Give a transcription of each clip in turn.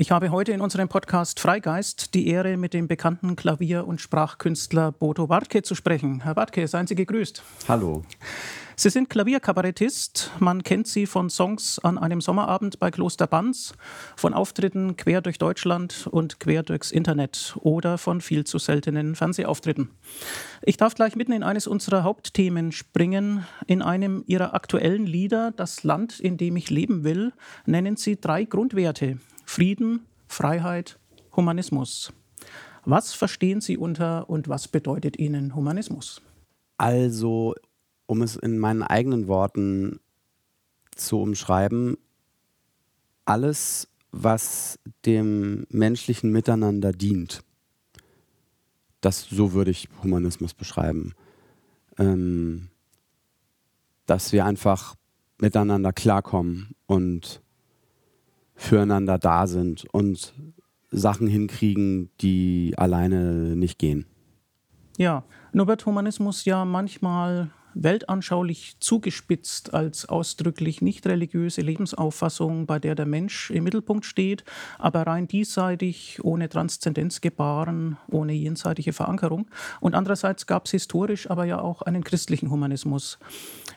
Ich habe heute in unserem Podcast Freigeist die Ehre, mit dem bekannten Klavier- und Sprachkünstler Bodo Wartke zu sprechen. Herr Wartke, seien Sie gegrüßt. Hallo. Sie sind Klavierkabarettist. Man kennt Sie von Songs an einem Sommerabend bei Kloster Banz, von Auftritten quer durch Deutschland und quer durchs Internet oder von viel zu seltenen Fernsehauftritten. Ich darf gleich mitten in eines unserer Hauptthemen springen. In einem Ihrer aktuellen Lieder, Das Land, in dem ich leben will, nennen Sie drei Grundwerte. Frieden, Freiheit, Humanismus. Was verstehen Sie unter und was bedeutet Ihnen Humanismus? Also, um es in meinen eigenen Worten zu umschreiben, alles, was dem menschlichen Miteinander dient. Das, so würde ich Humanismus beschreiben. Ähm, dass wir einfach miteinander klarkommen und füreinander da sind und Sachen hinkriegen, die alleine nicht gehen. Ja, nur Humanismus ja manchmal weltanschaulich zugespitzt als ausdrücklich nicht religiöse Lebensauffassung, bei der der Mensch im Mittelpunkt steht, aber rein diesseitig, ohne Transzendenzgebaren, ohne jenseitige Verankerung. Und andererseits gab es historisch aber ja auch einen christlichen Humanismus.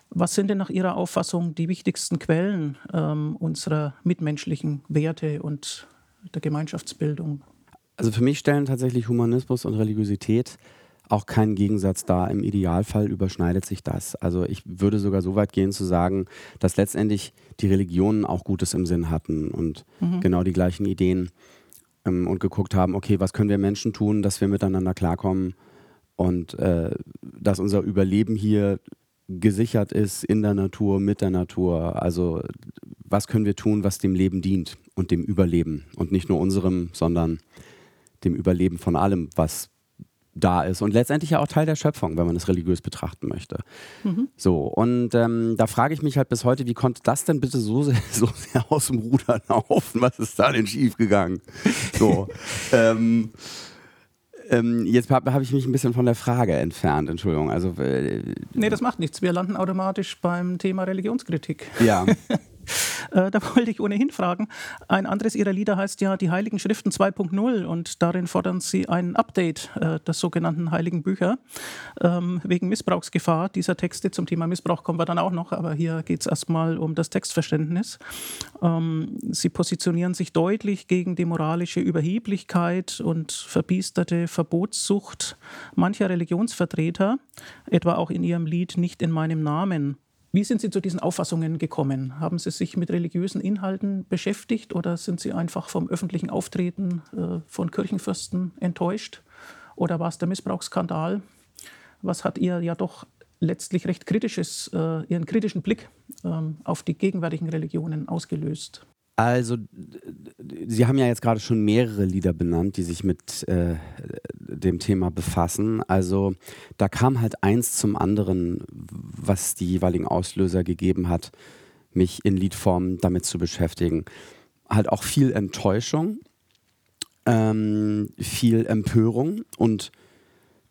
Was sind denn nach Ihrer Auffassung die wichtigsten Quellen ähm, unserer mitmenschlichen Werte und der Gemeinschaftsbildung? Also für mich stellen tatsächlich Humanismus und Religiosität auch keinen Gegensatz dar. Im Idealfall überschneidet sich das. Also ich würde sogar so weit gehen zu sagen, dass letztendlich die Religionen auch Gutes im Sinn hatten und mhm. genau die gleichen Ideen ähm, und geguckt haben, okay, was können wir Menschen tun, dass wir miteinander klarkommen und äh, dass unser Überleben hier gesichert ist in der Natur, mit der Natur. Also was können wir tun, was dem Leben dient und dem Überleben und nicht nur unserem, sondern dem Überleben von allem, was da ist und letztendlich ja auch Teil der Schöpfung, wenn man es religiös betrachten möchte. Mhm. So, und ähm, da frage ich mich halt bis heute, wie konnte das denn bitte so sehr, so sehr aus dem Ruder laufen? Was ist da denn schiefgegangen? So, ähm, ähm, jetzt habe hab ich mich ein bisschen von der Frage entfernt, Entschuldigung. Also, äh, nee, das macht nichts. Wir landen automatisch beim Thema Religionskritik. Ja. Äh, da wollte ich ohnehin fragen. Ein anderes Ihrer Lieder heißt ja Die Heiligen Schriften 2.0 und darin fordern Sie ein Update äh, der sogenannten Heiligen Bücher ähm, wegen Missbrauchsgefahr dieser Texte. Zum Thema Missbrauch kommen wir dann auch noch, aber hier geht es erstmal um das Textverständnis. Ähm, Sie positionieren sich deutlich gegen die moralische Überheblichkeit und verbiesterte Verbotssucht mancher Religionsvertreter, etwa auch in Ihrem Lied Nicht in meinem Namen. Wie sind Sie zu diesen Auffassungen gekommen? Haben Sie sich mit religiösen Inhalten beschäftigt oder sind Sie einfach vom öffentlichen Auftreten äh, von Kirchenfürsten enttäuscht? Oder war es der Missbrauchsskandal? Was hat Ihr ja doch letztlich recht kritisches, äh, Ihren kritischen Blick ähm, auf die gegenwärtigen Religionen ausgelöst? Also, Sie haben ja jetzt gerade schon mehrere Lieder benannt, die sich mit äh, dem Thema befassen. Also, da kam halt eins zum anderen, was die jeweiligen Auslöser gegeben hat, mich in Liedform damit zu beschäftigen. Halt auch viel Enttäuschung, ähm, viel Empörung und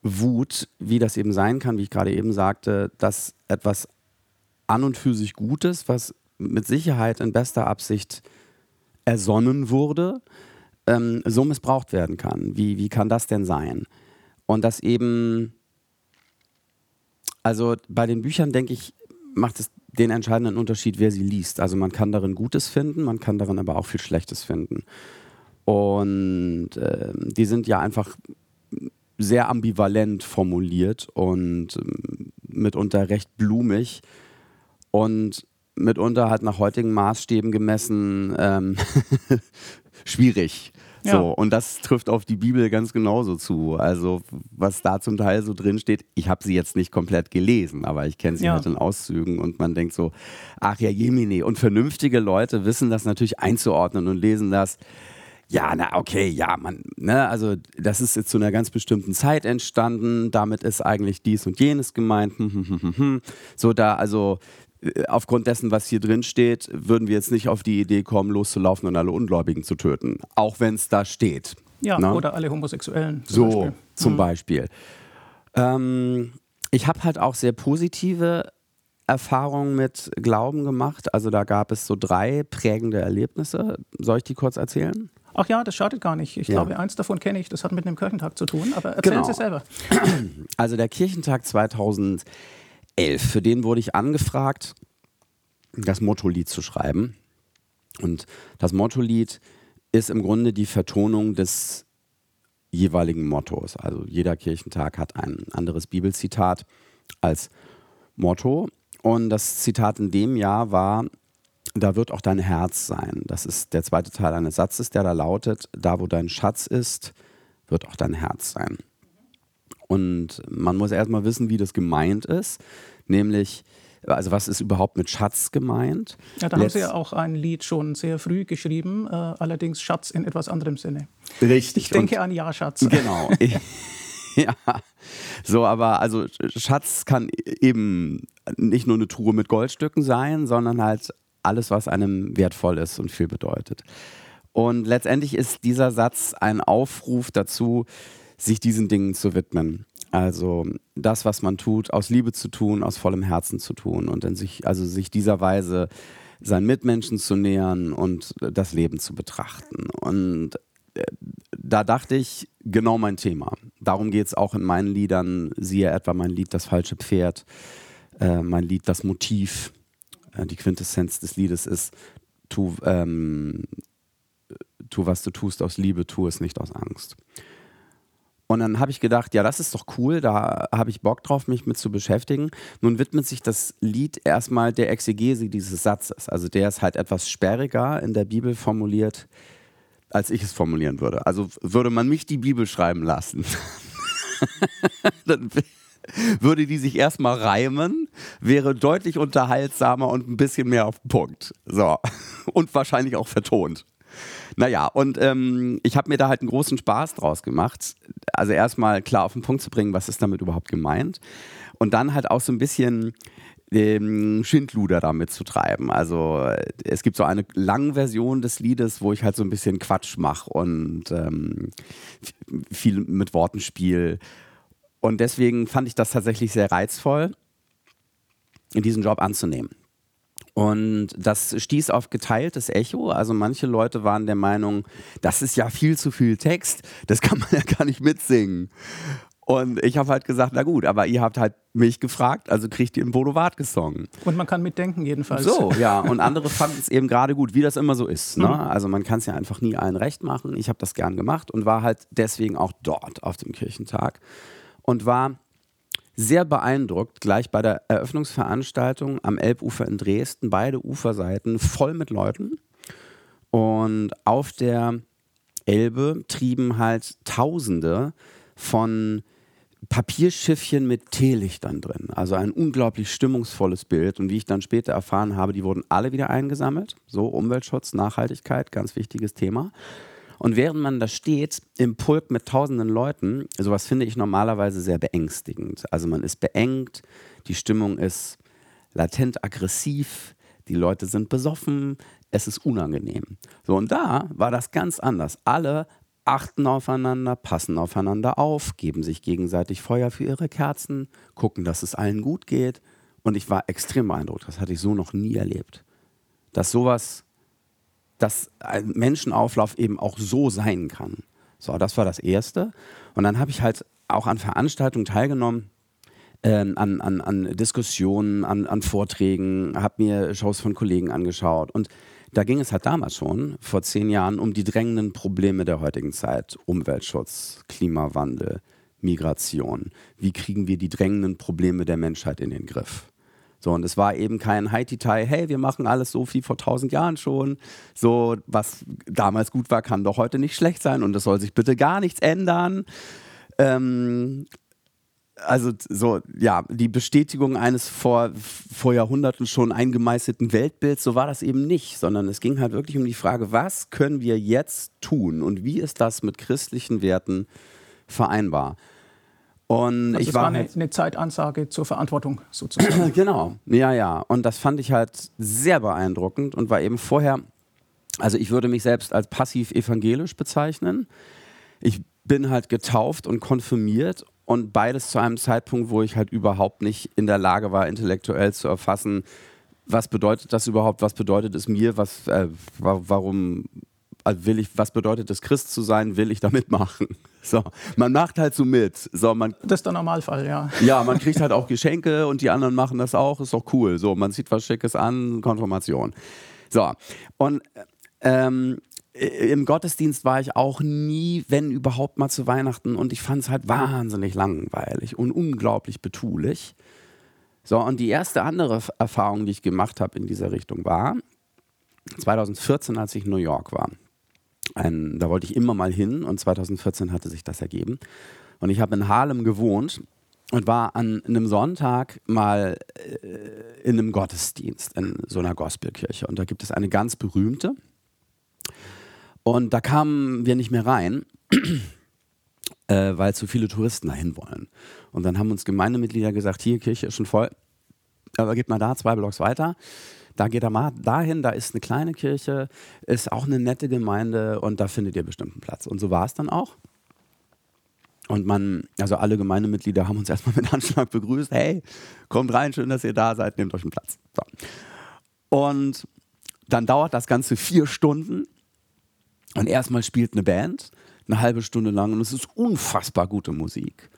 Wut, wie das eben sein kann, wie ich gerade eben sagte, dass etwas an und für sich Gutes, was mit Sicherheit in bester Absicht ersonnen wurde, ähm, so missbraucht werden kann. Wie, wie kann das denn sein? Und das eben, also bei den Büchern denke ich, macht es den entscheidenden Unterschied, wer sie liest. Also man kann darin Gutes finden, man kann darin aber auch viel Schlechtes finden. Und äh, die sind ja einfach sehr ambivalent formuliert und äh, mitunter recht blumig. Und mitunter halt nach heutigen Maßstäben gemessen ähm, schwierig. Ja. So, und das trifft auf die Bibel ganz genauso zu. Also, was da zum Teil so drin steht, ich habe sie jetzt nicht komplett gelesen, aber ich kenne sie ja. halt in Auszügen und man denkt so, ach ja, Jemine. Und vernünftige Leute wissen das natürlich einzuordnen und lesen das. Ja, na okay, ja, man, ne, also das ist jetzt zu einer ganz bestimmten Zeit entstanden, damit ist eigentlich dies und jenes gemeint. Hm, hm, hm, so da, also aufgrund dessen, was hier drin steht, würden wir jetzt nicht auf die Idee kommen, loszulaufen und alle Ungläubigen zu töten. Auch wenn es da steht. Ja, Na? Ne? oder alle Homosexuellen. Zum so, Beispiel. zum mhm. Beispiel. Ähm, ich habe halt auch sehr positive Erfahrungen mit Glauben gemacht. Also da gab es so drei prägende Erlebnisse. Soll ich die kurz erzählen? Ach ja, das schadet gar nicht. Ich ja. glaube, eins davon kenne ich, das hat mit dem Kirchentag zu tun, aber erzählen genau. Sie selber. Also der Kirchentag 2011, für den wurde ich angefragt, das Motto-Lied zu schreiben. Und das Motto-Lied ist im Grunde die Vertonung des jeweiligen Mottos. Also jeder Kirchentag hat ein anderes Bibelzitat als Motto. Und das Zitat in dem Jahr war, da wird auch dein Herz sein. Das ist der zweite Teil eines Satzes, der da lautet, da wo dein Schatz ist, wird auch dein Herz sein. Und man muss erstmal wissen, wie das gemeint ist, nämlich also was ist überhaupt mit Schatz gemeint? Ja, da Letz haben Sie ja auch ein Lied schon sehr früh geschrieben, äh, allerdings Schatz in etwas anderem Sinne. Richtig. Ich denke Und, an Ja, Schatz. Genau. ja. So, aber also Schatz kann eben nicht nur eine Truhe mit Goldstücken sein, sondern halt alles, was einem wertvoll ist und viel bedeutet. Und letztendlich ist dieser Satz ein Aufruf dazu, sich diesen Dingen zu widmen. Also das, was man tut, aus Liebe zu tun, aus vollem Herzen zu tun und in sich, also sich dieser Weise seinen Mitmenschen zu nähern und das Leben zu betrachten. Und äh, da dachte ich, genau mein Thema. Darum geht es auch in meinen Liedern, siehe etwa mein Lied Das falsche Pferd, äh, mein Lied Das Motiv. Äh, die Quintessenz des Liedes ist, tu, ähm, tu, was du tust aus Liebe, tu es nicht aus Angst. Und dann habe ich gedacht, ja, das ist doch cool, da habe ich Bock drauf, mich mit zu beschäftigen. Nun widmet sich das Lied erstmal der Exegese dieses Satzes. Also der ist halt etwas sperriger in der Bibel formuliert, als ich es formulieren würde. Also würde man mich die Bibel schreiben lassen, dann würde die sich erstmal reimen, wäre deutlich unterhaltsamer und ein bisschen mehr auf den Punkt. So. Und wahrscheinlich auch vertont. Naja, und ähm, ich habe mir da halt einen großen Spaß draus gemacht. Also erstmal klar auf den Punkt zu bringen, was ist damit überhaupt gemeint. Und dann halt auch so ein bisschen den Schindluder damit zu treiben. Also es gibt so eine lange Version des Liedes, wo ich halt so ein bisschen Quatsch mache und ähm, viel mit Worten spiele. Und deswegen fand ich das tatsächlich sehr reizvoll, diesen Job anzunehmen. Und das stieß auf geteiltes Echo. Also manche Leute waren der Meinung, das ist ja viel zu viel Text, das kann man ja gar nicht mitsingen. Und ich habe halt gesagt, na gut, aber ihr habt halt mich gefragt, also kriegt ihr einen Bodo Wartke Song. Und man kann mitdenken jedenfalls. So, ja. Und andere fanden es eben gerade gut, wie das immer so ist. Ne? Mhm. Also man kann es ja einfach nie allen recht machen. Ich habe das gern gemacht und war halt deswegen auch dort auf dem Kirchentag und war sehr beeindruckt, gleich bei der Eröffnungsveranstaltung am Elbufer in Dresden, beide Uferseiten voll mit Leuten. Und auf der Elbe trieben halt Tausende von Papierschiffchen mit Teelichtern drin. Also ein unglaublich stimmungsvolles Bild. Und wie ich dann später erfahren habe, die wurden alle wieder eingesammelt. So Umweltschutz, Nachhaltigkeit, ganz wichtiges Thema. Und während man da steht im Pulk mit tausenden Leuten, sowas finde ich normalerweise sehr beängstigend. Also man ist beengt, die Stimmung ist latent aggressiv, die Leute sind besoffen, es ist unangenehm. So, und da war das ganz anders. Alle achten aufeinander, passen aufeinander auf, geben sich gegenseitig Feuer für ihre Kerzen, gucken, dass es allen gut geht. Und ich war extrem beeindruckt. Das hatte ich so noch nie erlebt. Dass sowas dass ein Menschenauflauf eben auch so sein kann. So, das war das Erste. Und dann habe ich halt auch an Veranstaltungen teilgenommen, äh, an, an, an Diskussionen, an, an Vorträgen, habe mir Shows von Kollegen angeschaut. Und da ging es halt damals schon, vor zehn Jahren, um die drängenden Probleme der heutigen Zeit. Umweltschutz, Klimawandel, Migration. Wie kriegen wir die drängenden Probleme der Menschheit in den Griff? So, und es war eben kein Haiti-Tai, hey, wir machen alles so wie vor tausend Jahren schon. So, was damals gut war, kann doch heute nicht schlecht sein und es soll sich bitte gar nichts ändern. Ähm, also so, ja, die Bestätigung eines vor, vor Jahrhunderten schon eingemeißelten Weltbilds, so war das eben nicht, sondern es ging halt wirklich um die Frage, was können wir jetzt tun und wie ist das mit christlichen Werten vereinbar? Und also ich war, war eine, halt eine, Zeitansage zur Verantwortung sozusagen. genau, ja, ja. Und das fand ich halt sehr beeindruckend und war eben vorher, also ich würde mich selbst als passiv evangelisch bezeichnen. Ich bin halt getauft und konfirmiert und beides zu einem Zeitpunkt, wo ich halt überhaupt nicht in der Lage war, intellektuell zu erfassen, was bedeutet das überhaupt, was bedeutet es mir, was, äh, warum also will ich, was bedeutet es, Christ zu sein? Will ich da mitmachen? So, man macht halt so mit. So, man, das ist der Normalfall, ja. Ja, man kriegt halt auch Geschenke und die anderen machen das auch, ist doch cool. So, man zieht was Schickes an, Konfirmation. So, und ähm, im Gottesdienst war ich auch nie, wenn überhaupt mal zu Weihnachten und ich fand es halt wahnsinnig langweilig und unglaublich betulich. So, und die erste andere Erfahrung, die ich gemacht habe in dieser Richtung war 2014, als ich in New York war. Ein, da wollte ich immer mal hin und 2014 hatte sich das ergeben. Und ich habe in Harlem gewohnt und war an einem Sonntag mal äh, in einem Gottesdienst in so einer Gospelkirche. Und da gibt es eine ganz berühmte. Und da kamen wir nicht mehr rein, äh, weil zu viele Touristen dahin wollen. Und dann haben uns Gemeindemitglieder gesagt, hier, Kirche ist schon voll, aber geht mal da, zwei Blocks weiter. Da geht er mal dahin, da ist eine kleine Kirche, ist auch eine nette Gemeinde und da findet ihr bestimmt einen Platz. Und so war es dann auch. Und man, also alle Gemeindemitglieder haben uns erstmal mit Anschlag begrüßt. Hey, kommt rein, schön, dass ihr da seid, nehmt euch einen Platz. So. Und dann dauert das Ganze vier Stunden und erstmal spielt eine Band eine halbe Stunde lang und es ist unfassbar gute Musik.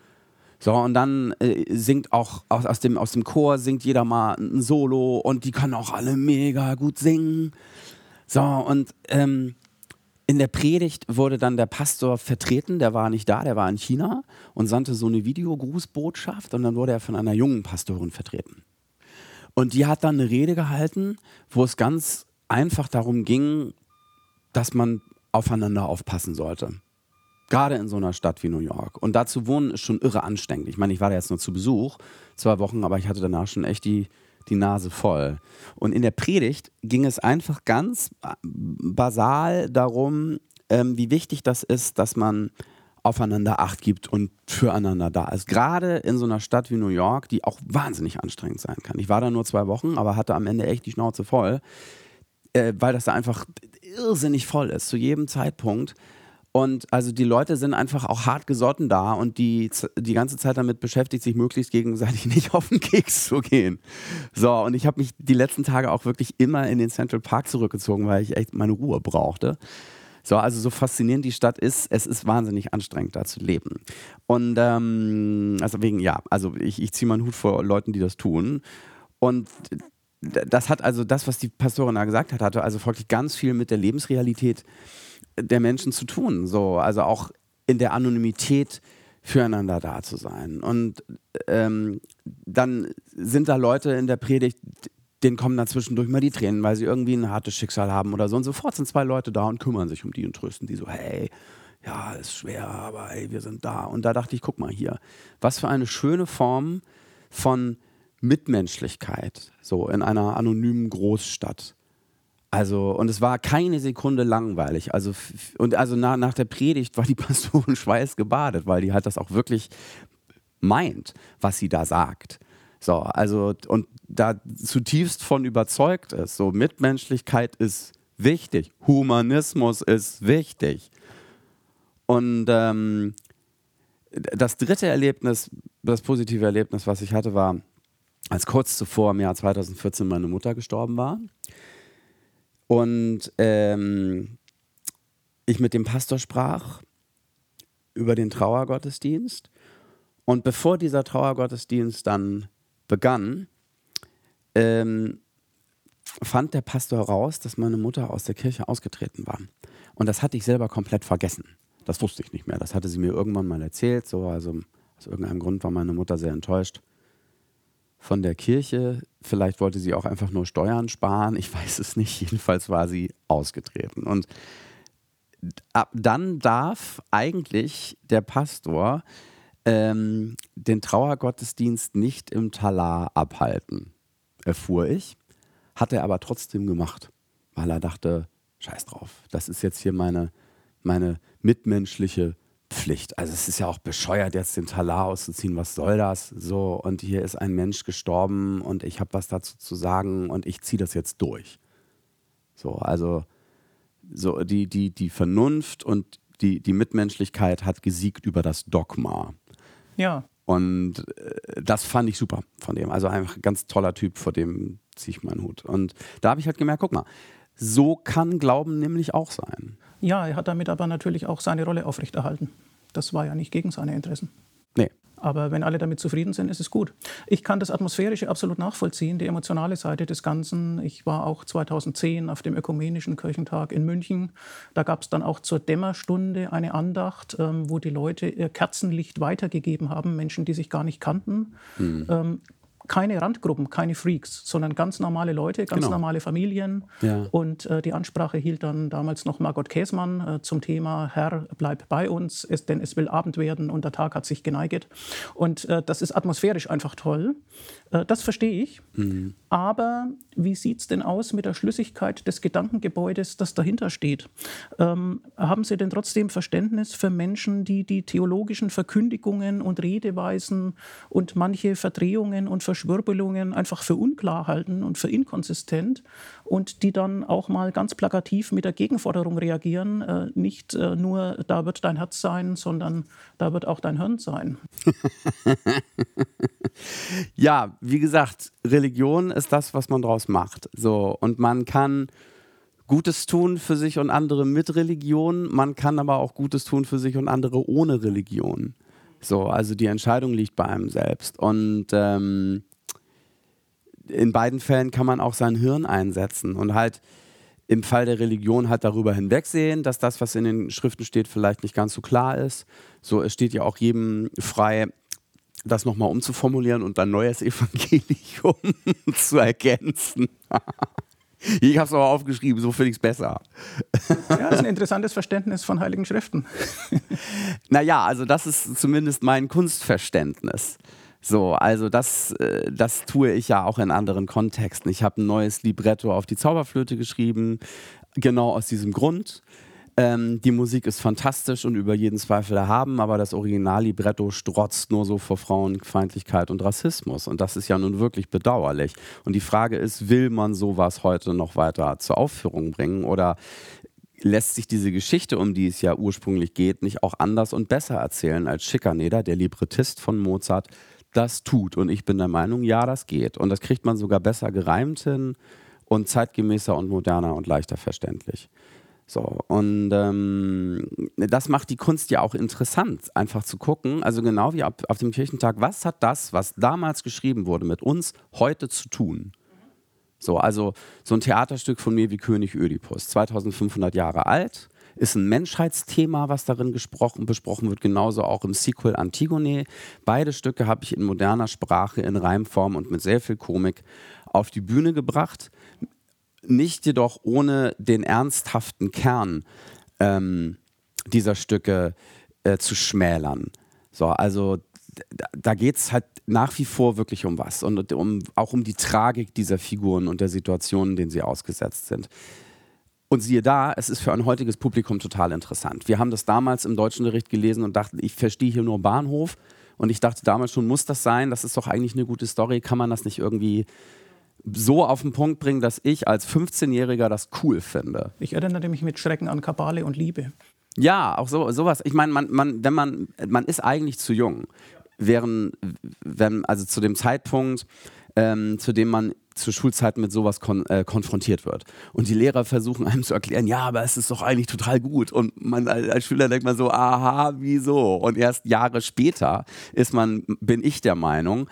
So, und dann äh, singt auch aus, aus, dem, aus dem Chor singt jeder mal ein Solo und die können auch alle mega gut singen. So, und ähm, in der Predigt wurde dann der Pastor vertreten, der war nicht da, der war in China und sandte so eine Videogrußbotschaft und dann wurde er von einer jungen Pastorin vertreten. Und die hat dann eine Rede gehalten, wo es ganz einfach darum ging, dass man aufeinander aufpassen sollte. Gerade in so einer Stadt wie New York. Und da zu wohnen ist schon irre anstrengend. Ich meine, ich war da jetzt nur zu Besuch, zwei Wochen, aber ich hatte danach schon echt die, die Nase voll. Und in der Predigt ging es einfach ganz basal darum, ähm, wie wichtig das ist, dass man aufeinander Acht gibt und füreinander da ist. Gerade in so einer Stadt wie New York, die auch wahnsinnig anstrengend sein kann. Ich war da nur zwei Wochen, aber hatte am Ende echt die Schnauze voll, äh, weil das da einfach irrsinnig voll ist, zu jedem Zeitpunkt. Und also die Leute sind einfach auch hart gesotten da und die die ganze Zeit damit beschäftigt, sich möglichst gegenseitig nicht auf den Keks zu gehen. So, und ich habe mich die letzten Tage auch wirklich immer in den Central Park zurückgezogen, weil ich echt meine Ruhe brauchte. So, also so faszinierend die Stadt ist, es ist wahnsinnig anstrengend, da zu leben. Und ähm, also wegen, ja, also ich, ich ziehe meinen Hut vor Leuten, die das tun. Und das hat also das, was die Pastorin da gesagt hat, hatte also wirklich ganz viel mit der Lebensrealität der Menschen zu tun. So, also auch in der Anonymität füreinander da zu sein. Und ähm, dann sind da Leute in der Predigt, denen kommen dann zwischendurch mal die Tränen, weil sie irgendwie ein hartes Schicksal haben oder so. Und sofort sind zwei Leute da und kümmern sich um die und trösten die so, hey, ja, ist schwer, aber hey, wir sind da. Und da dachte ich, guck mal hier, was für eine schöne Form von Mitmenschlichkeit, so in einer anonymen Großstadt. Also, und es war keine Sekunde langweilig. Also, und also nach, nach der Predigt war die Pastorin schweißgebadet, weil die halt das auch wirklich meint, was sie da sagt. So, also, und da zutiefst von überzeugt ist. So, Mitmenschlichkeit ist wichtig. Humanismus ist wichtig. Und ähm, das dritte Erlebnis, das positive Erlebnis, was ich hatte, war, als kurz zuvor im Jahr 2014 meine Mutter gestorben war und ähm, ich mit dem Pastor sprach über den Trauergottesdienst. Und bevor dieser Trauergottesdienst dann begann, ähm, fand der Pastor heraus, dass meine Mutter aus der Kirche ausgetreten war. Und das hatte ich selber komplett vergessen. Das wusste ich nicht mehr. Das hatte sie mir irgendwann mal erzählt. So, also aus irgendeinem Grund war meine Mutter sehr enttäuscht von der Kirche. Vielleicht wollte sie auch einfach nur Steuern sparen. Ich weiß es nicht. Jedenfalls war sie ausgetreten. Und ab dann darf eigentlich der Pastor ähm, den Trauergottesdienst nicht im Talar abhalten, erfuhr ich. Hat er aber trotzdem gemacht, weil er dachte, scheiß drauf, das ist jetzt hier meine, meine mitmenschliche Pflicht. Also es ist ja auch bescheuert, jetzt den Talar auszuziehen. Was soll das? So, und hier ist ein Mensch gestorben und ich habe was dazu zu sagen und ich ziehe das jetzt durch. So, also so die, die, die Vernunft und die, die Mitmenschlichkeit hat gesiegt über das Dogma. Ja. Und äh, das fand ich super von dem. Also einfach ein ganz toller Typ, vor dem ziehe ich meinen Hut. Und da habe ich halt gemerkt, guck mal, so kann Glauben nämlich auch sein. Ja, er hat damit aber natürlich auch seine Rolle aufrechterhalten. Das war ja nicht gegen seine Interessen. Nee. Aber wenn alle damit zufrieden sind, ist es gut. Ich kann das Atmosphärische absolut nachvollziehen, die emotionale Seite des Ganzen. Ich war auch 2010 auf dem Ökumenischen Kirchentag in München. Da gab es dann auch zur Dämmerstunde eine Andacht, ähm, wo die Leute ihr Kerzenlicht weitergegeben haben, Menschen, die sich gar nicht kannten. Mhm. Ähm, keine Randgruppen, keine Freaks, sondern ganz normale Leute, ganz genau. normale Familien. Ja. Und äh, die Ansprache hielt dann damals noch Margot Käsmann äh, zum Thema Herr, bleib bei uns, es, denn es will Abend werden und der Tag hat sich geneiget. Und äh, das ist atmosphärisch einfach toll. Äh, das verstehe ich. Mhm. Aber wie sieht es denn aus mit der Schlüssigkeit des Gedankengebäudes, das dahinter steht? Ähm, haben Sie denn trotzdem Verständnis für Menschen, die die theologischen Verkündigungen und Redeweisen und manche Verdrehungen und Verschwurbelungen einfach für unklar halten und für inkonsistent und die dann auch mal ganz plakativ mit der Gegenforderung reagieren? Äh, nicht äh, nur, da wird dein Herz sein, sondern da wird auch dein Hirn sein. ja, wie gesagt, Religion ist das, was man daraus macht. So, und man kann Gutes tun für sich und andere mit Religion, man kann aber auch Gutes tun für sich und andere ohne Religion. So, also die Entscheidung liegt bei einem selbst. Und ähm, in beiden Fällen kann man auch sein Hirn einsetzen und halt im Fall der Religion halt darüber hinwegsehen, dass das, was in den Schriften steht, vielleicht nicht ganz so klar ist. So, es steht ja auch jedem frei, das nochmal umzuformulieren und ein neues Evangelium zu ergänzen. Ich habe es aber aufgeschrieben, so finde ich es besser. Ja, das ist ein interessantes Verständnis von Heiligen Schriften. Naja, also das ist zumindest mein Kunstverständnis. So, also das, äh, das tue ich ja auch in anderen Kontexten. Ich habe ein neues Libretto auf die Zauberflöte geschrieben, genau aus diesem Grund. Ähm, die Musik ist fantastisch und über jeden Zweifel erhaben, aber das Original-Libretto strotzt nur so vor Frauenfeindlichkeit und Rassismus. Und das ist ja nun wirklich bedauerlich. Und die Frage ist, will man sowas heute noch weiter zur Aufführung bringen oder lässt sich diese Geschichte, um die es ja ursprünglich geht, nicht auch anders und besser erzählen als Schikaneder, der Librettist von Mozart, das tut. Und ich bin der Meinung, ja, das geht. Und das kriegt man sogar besser gereimt hin und zeitgemäßer und moderner und leichter verständlich. So, und ähm, das macht die Kunst ja auch interessant, einfach zu gucken, also genau wie auf, auf dem Kirchentag, was hat das, was damals geschrieben wurde, mit uns heute zu tun? So, also so ein Theaterstück von mir wie König Ödipus, 2500 Jahre alt, ist ein Menschheitsthema, was darin gesprochen, besprochen wird, genauso auch im Sequel Antigone. Beide Stücke habe ich in moderner Sprache, in Reimform und mit sehr viel Komik auf die Bühne gebracht nicht jedoch ohne den ernsthaften Kern ähm, dieser Stücke äh, zu schmälern. So, also da, geht es halt nach wie vor wirklich um was und um, auch um die Tragik dieser Figuren und der Situationen, denen sie ausgesetzt sind. Und siehe da, es ist für ein heutiges Publikum total interessant. Wir haben das damals im deutschen Gericht gelesen und dachten, ich verstehe hier nur Bahnhof. Und ich dachte damals schon, muss das sein? Das ist doch eigentlich eine gute Story. Kann man das nicht irgendwie so auf den Punkt bringen, dass ich als 15-Jähriger das cool finde. Ich erinnere mich mit Schrecken an Kabale und Liebe. Ja, auch so, sowas. Ich meine, man, man, wenn man, man ist eigentlich zu jung. Während, wenn, also zu dem Zeitpunkt, ähm, zu dem man zur Schulzeit mit sowas kon äh, konfrontiert wird. Und die Lehrer versuchen einem zu erklären, ja, aber es ist doch eigentlich total gut. Und man als Schüler denkt man so, aha, wieso? Und erst Jahre später ist man, bin ich der Meinung,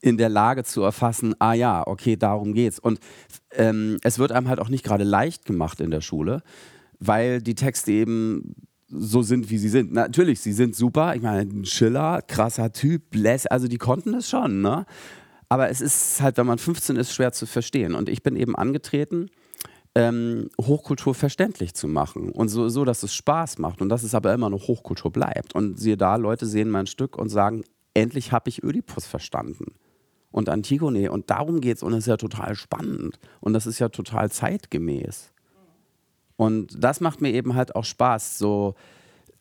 in der Lage zu erfassen, ah ja, okay, darum geht's. Und ähm, es wird einem halt auch nicht gerade leicht gemacht in der Schule, weil die Texte eben so sind, wie sie sind. Natürlich, sie sind super. Ich meine, Schiller, krasser Typ, also die konnten es schon, ne? Aber es ist halt, wenn man 15 ist, schwer zu verstehen. Und ich bin eben angetreten, ähm, Hochkultur verständlich zu machen und so, so, dass es Spaß macht und dass es aber immer noch Hochkultur bleibt. Und siehe da, Leute sehen mein Stück und sagen, endlich habe ich Ödipus verstanden und Antigone und darum geht es und es ist ja total spannend und das ist ja total zeitgemäß. Und das macht mir eben halt auch Spaß, so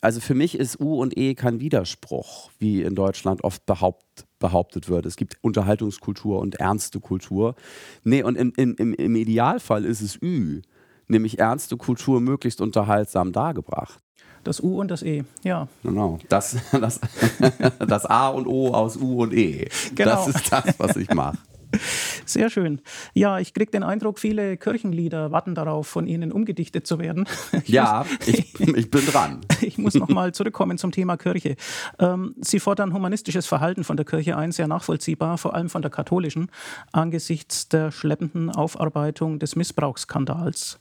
also für mich ist U und E kein Widerspruch, wie in Deutschland oft behaupt, behauptet wird. Es gibt Unterhaltungskultur und ernste Kultur. Nee, und im, im, im Idealfall ist es Ü, nämlich ernste Kultur möglichst unterhaltsam dargebracht. Das U und das E, ja. Genau. Das, das, das A und O aus U und E. Genau. Das ist das, was ich mache. Sehr schön. Ja, ich kriege den Eindruck, viele Kirchenlieder warten darauf, von Ihnen umgedichtet zu werden. Ich ja, muss, ich, ich, bin dran. ich muss nochmal zurückkommen zum Thema Kirche. Ähm, Sie fordern humanistisches Verhalten von der Kirche ein, sehr nachvollziehbar, vor allem von der katholischen, angesichts der schleppenden Aufarbeitung des Missbrauchsskandals.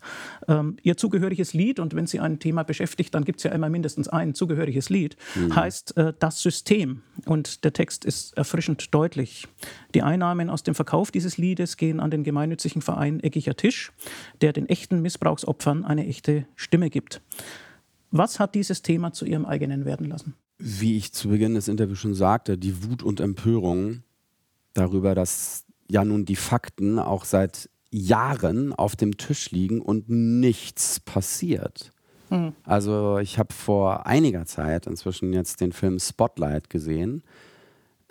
Ähm, Ihr zugehöriges Lied, und wenn Sie ein Thema beschäftigt, dann gibt es ja immer mindestens ein zugehöriges Lied, mhm. heißt äh, Das System. Und der Text ist erfrischend deutlich. Die Einnahmen aus dem Verkauf dieses Liedes gehen an den gemeinnützigen Verein Eckiger Tisch, der den echten Missbrauchsopfern eine echte Stimme gibt. Was hat dieses Thema zu Ihrem eigenen werden lassen? Wie ich zu Beginn des Interviews schon sagte, die Wut und Empörung darüber, dass ja nun die Fakten auch seit Jahren auf dem Tisch liegen und nichts passiert. Hm. Also ich habe vor einiger Zeit inzwischen jetzt den Film Spotlight gesehen,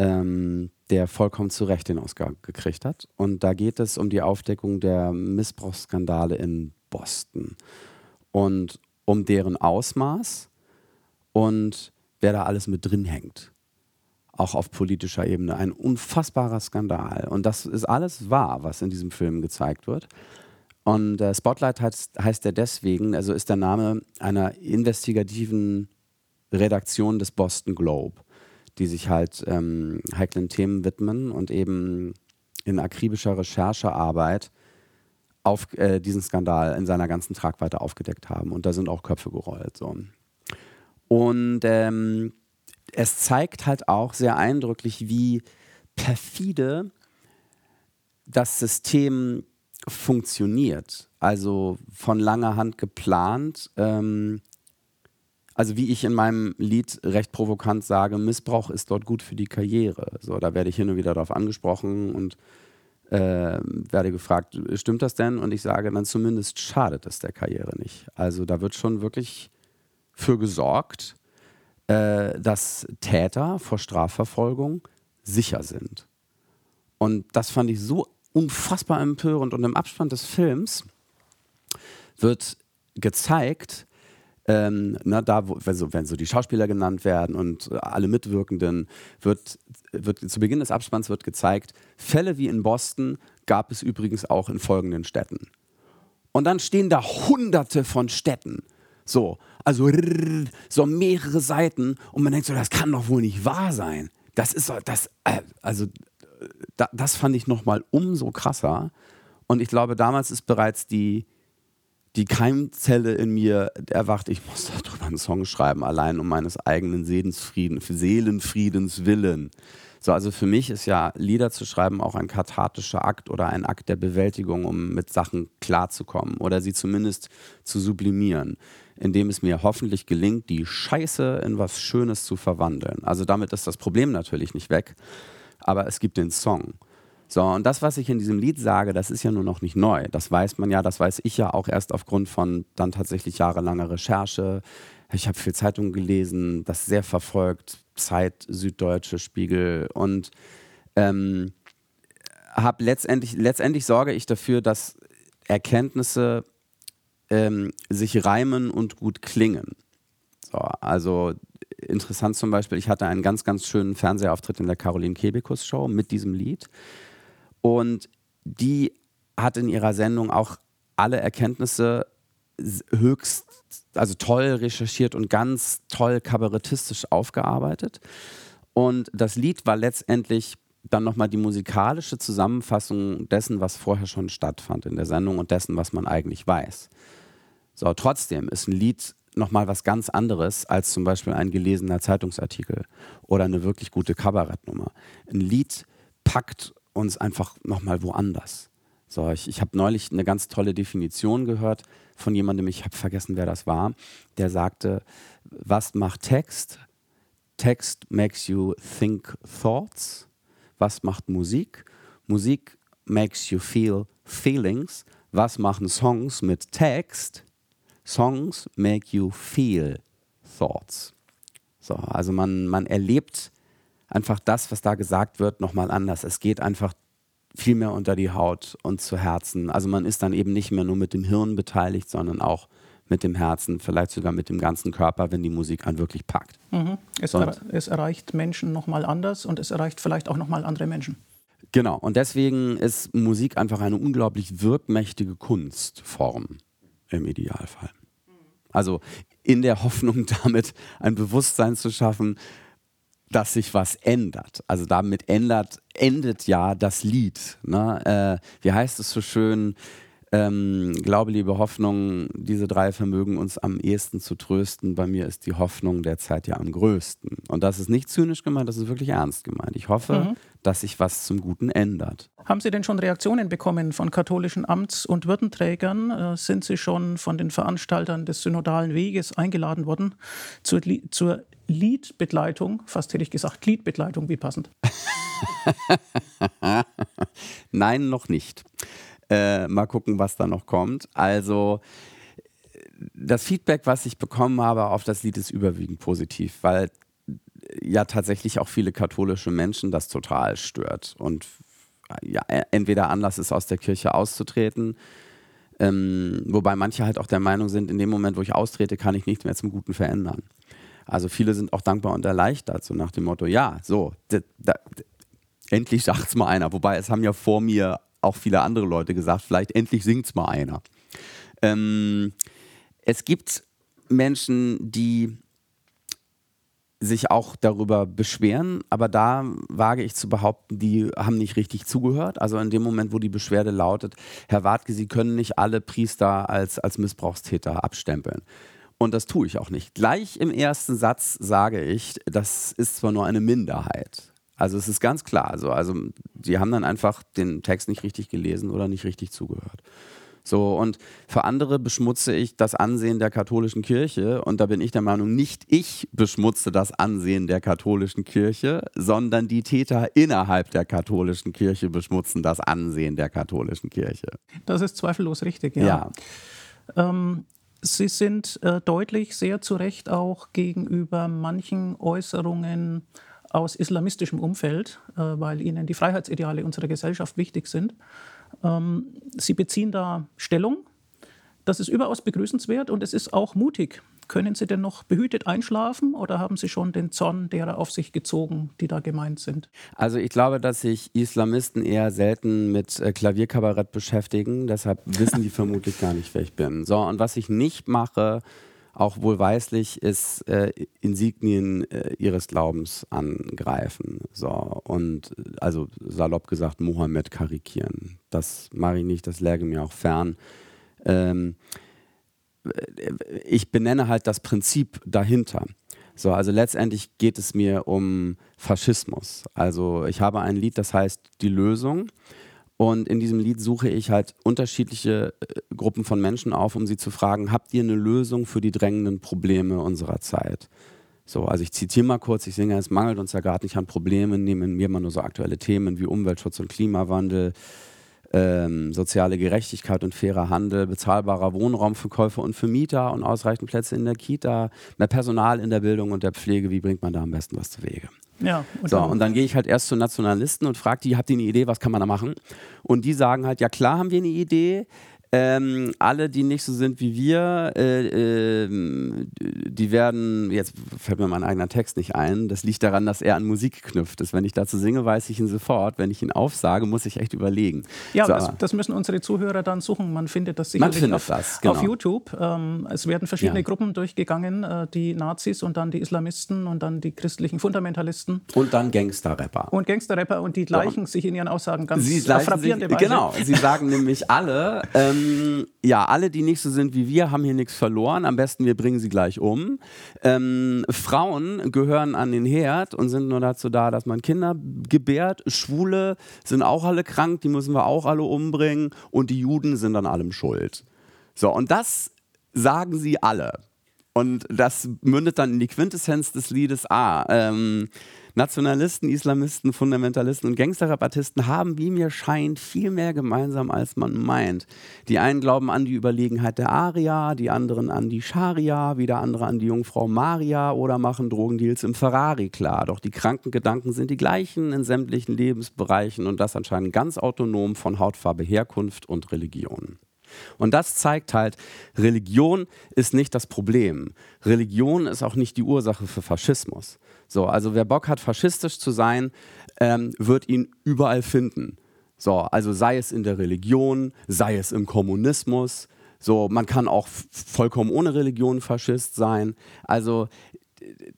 ähm, der vollkommen zu Recht den Oscar gekriegt hat. Und da geht es um die Aufdeckung der Missbrauchsskandale in Boston und um deren Ausmaß und wer da alles mit drin hängt. Auch auf politischer Ebene. Ein unfassbarer Skandal. Und das ist alles wahr, was in diesem Film gezeigt wird. Und äh, Spotlight heißt, heißt er deswegen, also ist der Name einer investigativen Redaktion des Boston Globe die sich halt ähm, heiklen Themen widmen und eben in akribischer Recherchearbeit auf äh, diesen Skandal in seiner ganzen Tragweite aufgedeckt haben. Und da sind auch Köpfe gerollt. So. Und ähm, es zeigt halt auch sehr eindrücklich, wie perfide das System funktioniert. Also von langer Hand geplant. Ähm, also wie ich in meinem Lied recht provokant sage, Missbrauch ist dort gut für die Karriere. So, da werde ich hin und wieder darauf angesprochen und äh, werde gefragt, stimmt das denn? Und ich sage dann zumindest schadet es der Karriere nicht. Also da wird schon wirklich für gesorgt, äh, dass Täter vor Strafverfolgung sicher sind. Und das fand ich so unfassbar empörend. Und im Abspann des Films wird gezeigt, ähm, na, da, wo, wenn, so, wenn so die Schauspieler genannt werden und alle Mitwirkenden, wird, wird zu Beginn des Abspanns wird gezeigt, Fälle wie in Boston gab es übrigens auch in folgenden Städten. Und dann stehen da hunderte von Städten. So, also so mehrere Seiten und man denkt so, das kann doch wohl nicht wahr sein. Das ist das, äh, also das fand ich nochmal umso krasser. Und ich glaube, damals ist bereits die, die Keimzelle in mir erwacht, ich muss darüber einen Song schreiben, allein um meines eigenen Seelenfrieden, Seelenfriedens willen. So, also für mich ist ja Lieder zu schreiben auch ein kathartischer Akt oder ein Akt der Bewältigung, um mit Sachen klarzukommen oder sie zumindest zu sublimieren, indem es mir hoffentlich gelingt, die Scheiße in was Schönes zu verwandeln. Also damit ist das Problem natürlich nicht weg, aber es gibt den Song. So, und das, was ich in diesem Lied sage, das ist ja nur noch nicht neu. Das weiß man ja, das weiß ich ja auch erst aufgrund von dann tatsächlich jahrelanger Recherche. Ich habe viel Zeitungen gelesen, das sehr verfolgt, Zeit, Süddeutsche, Spiegel und ähm, habe letztendlich, letztendlich sorge ich dafür, dass Erkenntnisse ähm, sich reimen und gut klingen. So, also interessant zum Beispiel, ich hatte einen ganz, ganz schönen Fernsehauftritt in der Caroline Kebekus Show mit diesem Lied. Und die hat in ihrer Sendung auch alle Erkenntnisse höchst, also toll recherchiert und ganz toll kabarettistisch aufgearbeitet. Und das Lied war letztendlich dann nochmal die musikalische Zusammenfassung dessen, was vorher schon stattfand in der Sendung und dessen, was man eigentlich weiß. So, trotzdem ist ein Lied nochmal was ganz anderes als zum Beispiel ein gelesener Zeitungsartikel oder eine wirklich gute Kabarettnummer. Ein Lied packt uns einfach nochmal woanders. So, ich, ich habe neulich eine ganz tolle Definition gehört von jemandem, ich habe vergessen, wer das war, der sagte, was macht Text? Text makes you think thoughts. Was macht Musik? Musik makes you feel feelings. Was machen Songs mit Text? Songs make you feel thoughts. So, also man, man erlebt einfach das, was da gesagt wird, nochmal anders. Es geht einfach viel mehr unter die Haut und zu Herzen. Also man ist dann eben nicht mehr nur mit dem Hirn beteiligt, sondern auch mit dem Herzen, vielleicht sogar mit dem ganzen Körper, wenn die Musik einen wirklich packt. Mhm. Es, er, es, erreicht Menschen nochmal anders und es erreicht vielleicht auch nochmal andere Menschen. Genau, und deswegen ist Musik einfach eine unglaublich wirkmächtige Kunstform im Idealfall. Also in der Hoffnung, damit ein Bewusstsein zu schaffen, dass sich was ändert. Also damit ändert, endet ja das Lied. Ne? Äh, wie heißt es so schön? Ähm, Glaube, Liebe, Hoffnung, diese drei vermögen uns am ehesten zu trösten. Bei mir ist die Hoffnung der Zeit ja am größten. Und das ist nicht zynisch gemeint, das ist wirklich ernst gemeint. Ich hoffe, mhm. dass sich was zum Guten ändert. Haben Sie denn schon Reaktionen bekommen von katholischen Amts- und Würdenträgern? Äh, sind Sie schon von den Veranstaltern des synodalen Weges eingeladen worden zur, zur Liedbegleitung? Fast hätte ich gesagt, Liedbegleitung, wie passend. Nein, noch nicht. Äh, mal gucken, was da noch kommt. Also das Feedback, was ich bekommen habe auf das Lied, ist überwiegend positiv, weil ja tatsächlich auch viele katholische Menschen das total stört. Und ja, e, entweder Anlass ist, aus der Kirche auszutreten, ähm, wobei manche halt auch der Meinung sind, in dem Moment, wo ich austrete, kann ich nichts mehr zum Guten verändern. Also viele sind auch dankbar und erleichtert, so nach dem Motto, ja, so, endlich sagt es mal einer. Wobei es haben ja vor mir auch viele andere Leute gesagt, vielleicht endlich singt es mal einer. Ähm, es gibt Menschen, die sich auch darüber beschweren, aber da wage ich zu behaupten, die haben nicht richtig zugehört. Also in dem Moment, wo die Beschwerde lautet, Herr Wartke, Sie können nicht alle Priester als, als Missbrauchstäter abstempeln. Und das tue ich auch nicht. Gleich im ersten Satz sage ich, das ist zwar nur eine Minderheit. Also es ist ganz klar. So. Also die haben dann einfach den Text nicht richtig gelesen oder nicht richtig zugehört. So, und für andere beschmutze ich das Ansehen der katholischen Kirche. Und da bin ich der Meinung, nicht ich beschmutze das Ansehen der katholischen Kirche, sondern die Täter innerhalb der katholischen Kirche beschmutzen das Ansehen der katholischen Kirche. Das ist zweifellos richtig, ja. ja. Ähm, Sie sind äh, deutlich sehr zu Recht auch gegenüber manchen Äußerungen aus islamistischem Umfeld, äh, weil ihnen die Freiheitsideale unserer Gesellschaft wichtig sind. Ähm, sie beziehen da Stellung. Das ist überaus begrüßenswert und es ist auch mutig. Können Sie denn noch behütet einschlafen oder haben Sie schon den Zorn derer auf sich gezogen, die da gemeint sind? Also ich glaube, dass sich Islamisten eher selten mit äh, Klavierkabarett beschäftigen. Deshalb wissen die vermutlich gar nicht, wer ich bin. So, und was ich nicht mache, auch wohlweislich ist äh, Insignien äh, ihres Glaubens angreifen. So, und äh, also salopp gesagt, Mohammed karikieren. Das mache ich nicht, das läge mir auch fern. Ähm, äh, ich benenne halt das Prinzip dahinter. So, also letztendlich geht es mir um Faschismus. Also ich habe ein Lied, das heißt Die Lösung. Und in diesem Lied suche ich halt unterschiedliche äh, Gruppen von Menschen auf, um sie zu fragen, habt ihr eine Lösung für die drängenden Probleme unserer Zeit? So, also ich zitiere mal kurz, ich singe, es mangelt uns ja gerade nicht an Problemen, nehmen wir mal nur so aktuelle Themen wie Umweltschutz und Klimawandel, ähm, soziale Gerechtigkeit und fairer Handel, bezahlbarer Wohnraum für Käufer und für Mieter und ausreichend Plätze in der Kita, mehr Personal in der Bildung und der Pflege. Wie bringt man da am besten was zu Wege? Ja, und so, dann, und dann gehe ich halt erst zu Nationalisten und frage die, habt ihr eine Idee, was kann man da machen? Und die sagen halt, ja klar haben wir eine Idee, ähm, alle, die nicht so sind wie wir, äh, äh, die werden, jetzt fällt mir mein eigener Text nicht ein, das liegt daran, dass er an Musik knüpft ist. Wenn ich dazu singe, weiß ich ihn sofort. Wenn ich ihn aufsage, muss ich echt überlegen. Ja, so, das, das, müssen unsere Zuhörer dann suchen. Man findet das sicherlich findet auf, das, genau. auf, YouTube. Ähm, es werden verschiedene ja. Gruppen durchgegangen, äh, die Nazis und dann die Islamisten und dann die christlichen Fundamentalisten. Und dann Gangsterrapper. Und Gangsterrapper und die gleichen so. sich in ihren Aussagen ganz sie frappierende sich, Weise. Genau, sie sagen nämlich alle, ähm, ähm, ja, alle, die nicht so sind wie wir, haben hier nichts verloren. Am besten, wir bringen sie gleich um. Ähm, Frauen gehören an den Herd und sind nur dazu da, dass man Kinder gebärt. Schwule sind auch alle krank, die müssen wir auch alle umbringen. Und die Juden sind an allem schuld. So, und das sagen sie alle. Und das mündet dann in die Quintessenz des Liedes A. Ähm, Nationalisten, Islamisten, Fundamentalisten und Gangsterrabattisten haben, wie mir scheint, viel mehr gemeinsam, als man meint. Die einen glauben an die Überlegenheit der Aria, die anderen an die Scharia, wieder andere an die Jungfrau Maria oder machen Drogendeals im Ferrari klar. Doch die kranken Gedanken sind die gleichen in sämtlichen Lebensbereichen und das anscheinend ganz autonom von Hautfarbe, Herkunft und Religion. Und das zeigt halt, Religion ist nicht das Problem. Religion ist auch nicht die Ursache für Faschismus So, also wer Bock hat, faschistisch zu sein, ähm, wird ihn überall finden. So, also sei es in der Religion, sei es im Kommunismus. So, man kann auch vollkommen ohne Religion Faschist sein. Also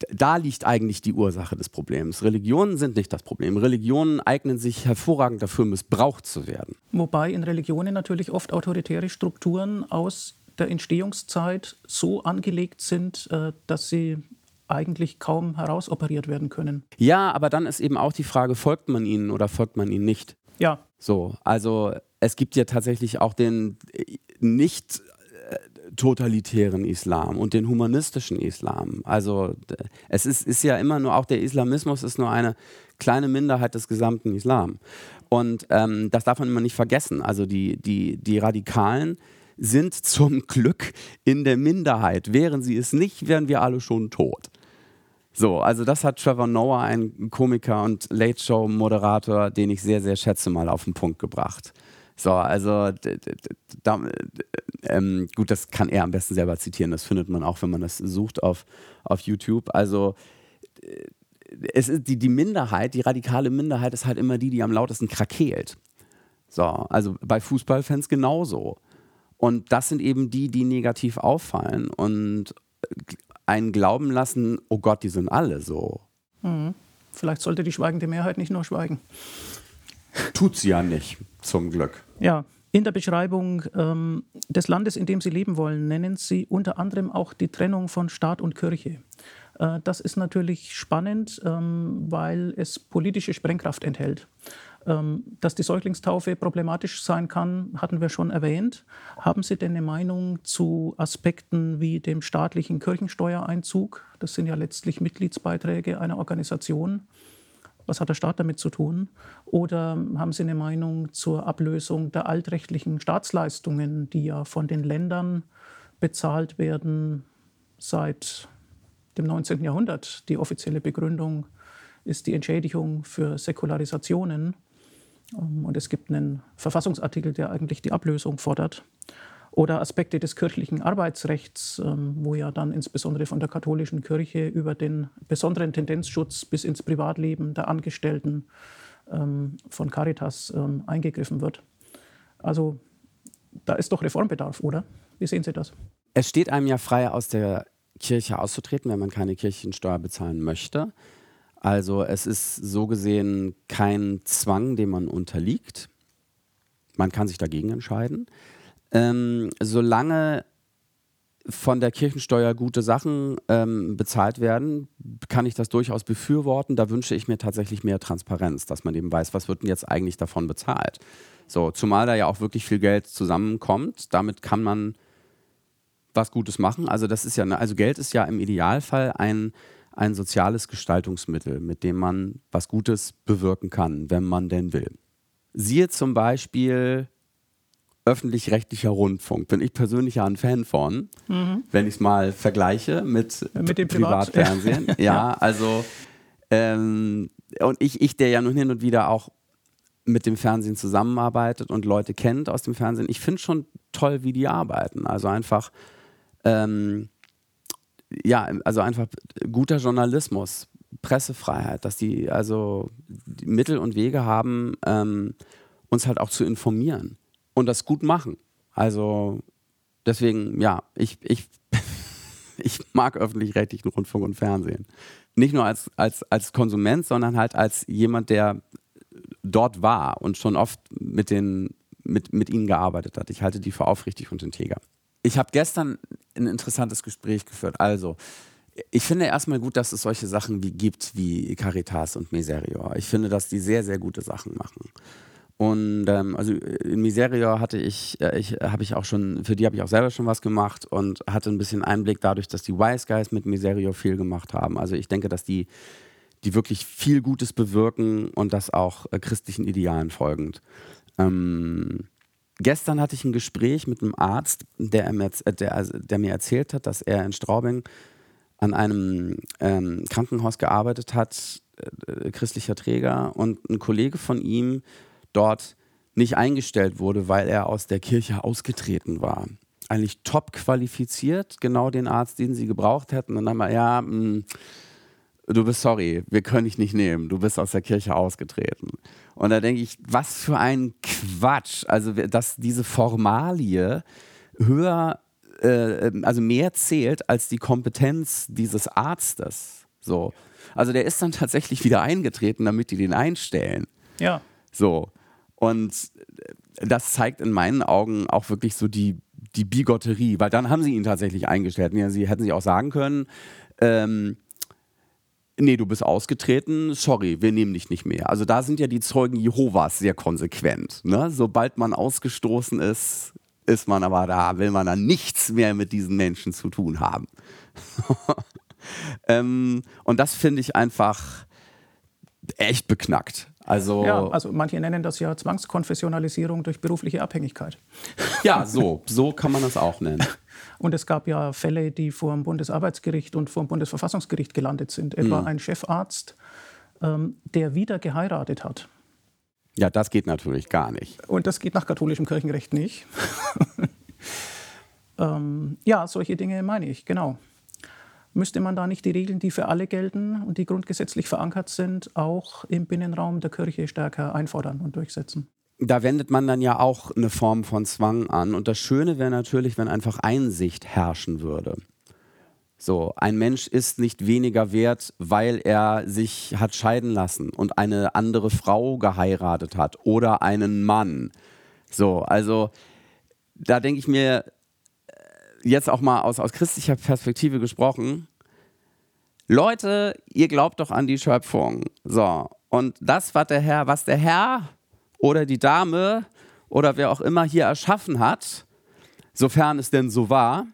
da liegt eigentlich die Ursache des Problems. Religionen sind nicht das Problem. Religionen eignen sich hervorragend dafür, missbraucht zu werden. Wobei in Religionen natürlich oft autoritäre Strukturen aus der Entstehungszeit so angelegt sind, äh, dass sie eigentlich kaum herausoperiert werden können. Ja, aber dann ist eben auch die Frage, folgt man ihnen oder folgt man ihnen nicht? Ja. So, also es gibt ja tatsächlich auch den äh, nicht totalitären Islam und den humanistischen Islam. Also es ist, ist ja immer nur, auch der Islamismus ist nur eine kleine Minderheit des gesamten Islam. Und ähm, das darf man immer nicht vergessen. Also die, die, die Radikalen sind zum Glück in der Minderheit. Wären sie es nicht, wären wir alle schon tot. So, also das hat Trevor Noah, ein Komiker und Late Show Moderator, den ich sehr, sehr schätze, mal auf den Punkt gebracht. So, also da, ähm, gut, das kann er am besten selber zitieren. Das findet man auch, wenn man das sucht auf, auf YouTube. Also es ist die, die Minderheit, die radikale Minderheit ist halt immer die, die am lautesten krakeelt. So, also bei Fußballfans genauso. Und das sind eben die, die negativ auffallen und einen glauben lassen, oh Gott, die sind alle so. Mhm. Vielleicht sollte die schweigende Mehrheit nicht nur schweigen. Tut sie ja nicht, zum Glück. Ja, in der Beschreibung ähm, des Landes, in dem Sie leben wollen, nennen Sie unter anderem auch die Trennung von Staat und Kirche. Äh, das ist natürlich spannend, ähm, weil es politische Sprengkraft enthält. Ähm, dass die Säuglingstaufe problematisch sein kann, hatten wir schon erwähnt. Haben Sie denn eine Meinung zu Aspekten wie dem staatlichen Kirchensteuereinzug? Das sind ja letztlich Mitgliedsbeiträge einer Organisation was hat der Staat damit zu tun? Oder haben Sie eine Meinung zur Ablösung der altrechtlichen Staatsleistungen, die ja von den Ländern bezahlt werden seit dem 19. Jahrhundert? Die offizielle Begründung ist die Entschädigung für Säkularisationen. Und es gibt einen Verfassungsartikel, der eigentlich die Ablösung fordert oder Aspekte des kirchlichen Arbeitsrechts, ähm, wo ja dann insbesondere von der katholischen Kirche über den besonderen Tendenzschutz bis ins Privatleben der Angestellten ähm, von Caritas ähm, eingegriffen wird. Also da ist doch Reformbedarf, oder? Wie sehen Sie das? Es steht einem ja frei, aus der Kirche auszutreten, wenn man keine Kirchensteuer bezahlen möchte. Also es ist so gesehen kein Zwang, dem man unterliegt. Man kann sich dagegen entscheiden. Ähm, solange von der Kirchensteuer gute Sachen ähm, bezahlt werden, kann ich das durchaus befürworten. Da wünsche ich mir tatsächlich mehr Transparenz, dass man eben weiß, was wird denn jetzt eigentlich davon bezahlt. So, zumal da ja auch wirklich viel Geld zusammenkommt. Damit kann man was Gutes machen. Also das ist ja, ne, also Geld ist ja im Idealfall ein, ein soziales Gestaltungsmittel, mit dem man was Gutes bewirken kann, wenn man denn will. Siehe zum Beispiel öffentlich-rechtlicher Rundfunk. Bin ich persönlich ja ein Fan von, mhm. wenn ich es mal vergleiche mit, mit dem Privatfernsehen. ja. ja, also ähm, und ich, ich, der ja nun hin und wieder auch mit dem Fernsehen zusammenarbeitet und Leute kennt aus dem Fernsehen, ich finde schon toll, wie die arbeiten. Also einfach, ähm, ja, also einfach guter Journalismus, Pressefreiheit, dass die also die Mittel und Wege haben, ähm, uns halt auch zu informieren und das gut machen. Also deswegen, ja, ich, ich, ich mag öffentlich-rechtlichen Rundfunk und Fernsehen. Nicht nur als, als, als Konsument, sondern halt als jemand, der dort war und schon oft mit, den, mit, mit ihnen gearbeitet hat. Ich halte die für aufrichtig und integer. Ich habe gestern ein interessantes Gespräch geführt. Also, ich finde erstmal gut, dass es solche Sachen wie gibt wie Caritas und Miserior. Ich finde, dass die sehr, sehr gute Sachen machen. Und ähm, also in Miseria hatte ich, äh, ich habe ich auch schon, für die habe ich auch selber schon was gemacht und hatte ein bisschen Einblick dadurch, dass die Wise Guys mit Miserio viel gemacht haben. Also ich denke, dass die, die wirklich viel Gutes bewirken und das auch äh, christlichen Idealen folgend. Ähm, gestern hatte ich ein Gespräch mit einem Arzt, der, äh, der, also, der mir erzählt hat, dass er in Straubing an einem ähm, Krankenhaus gearbeitet hat, äh, christlicher Träger, und ein Kollege von ihm dort nicht eingestellt wurde, weil er aus der Kirche ausgetreten war. Eigentlich top qualifiziert, genau den Arzt, den sie gebraucht hätten. Und dann mal, ja, mh, hm, du bist sorry, wir können dich nicht nehmen, du bist aus der Kirche ausgetreten. Und da denke ich, was für ein Quatsch. Also, dass diese Formalie höher, äh, also mehr zählt als die Kompetenz dieses Arztes. So. Also der ist dann tatsächlich wieder eingetreten, damit die den einstellen. Ja. So. Und das zeigt in meinen Augen auch wirklich so die, die Bigotterie, weil dann haben sie ihn tatsächlich eingestellt. Ja, sie hätten sich auch sagen können, ähm, nee, du bist ausgetreten, sorry, wir nehmen dich nicht mehr. Also da sind ja die Zeugen Jehovas sehr konsequent. Ne? Sobald man ausgestoßen ist, ist man aber da, will man dann nichts mehr mit diesen Menschen zu tun haben. ähm, und das finde ich einfach echt beknackt. Also, ja, also manche nennen das ja Zwangskonfessionalisierung durch berufliche Abhängigkeit. Ja, so, so kann man das auch nennen. Und es gab ja Fälle, die vor dem Bundesarbeitsgericht und vor dem Bundesverfassungsgericht gelandet sind. Etwa mhm. ein Chefarzt, ähm, der wieder geheiratet hat. Ja, das geht natürlich gar nicht. Und das geht nach katholischem Kirchenrecht nicht. ähm, ja, solche Dinge meine ich, genau. Müsste man da nicht die Regeln, die für alle gelten und die grundgesetzlich verankert sind, auch im Binnenraum der Kirche stärker einfordern und durchsetzen? Da wendet man dann ja auch eine Form von Zwang an. Und das Schöne wäre natürlich, wenn einfach Einsicht herrschen würde. So, ein Mensch ist nicht weniger wert, weil er sich hat scheiden lassen und eine andere Frau geheiratet hat oder einen Mann. So, also da denke ich mir, jetzt auch mal aus, aus christlicher Perspektive gesprochen, Leute, ihr glaubt doch an die Schöpfung. So, und das, was der Herr, was der Herr oder die Dame oder wer auch immer hier erschaffen hat, sofern es denn so war,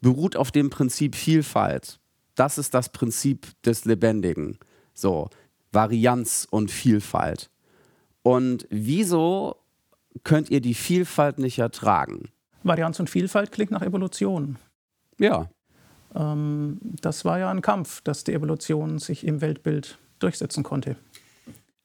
beruht auf dem Prinzip Vielfalt. Das ist das Prinzip des Lebendigen. So, Varianz und Vielfalt. Und wieso könnt ihr die Vielfalt nicht ertragen? Varianz und Vielfalt klingt nach Evolution. Ja. Ähm, das war ja ein Kampf, dass die Evolution sich im Weltbild durchsetzen konnte.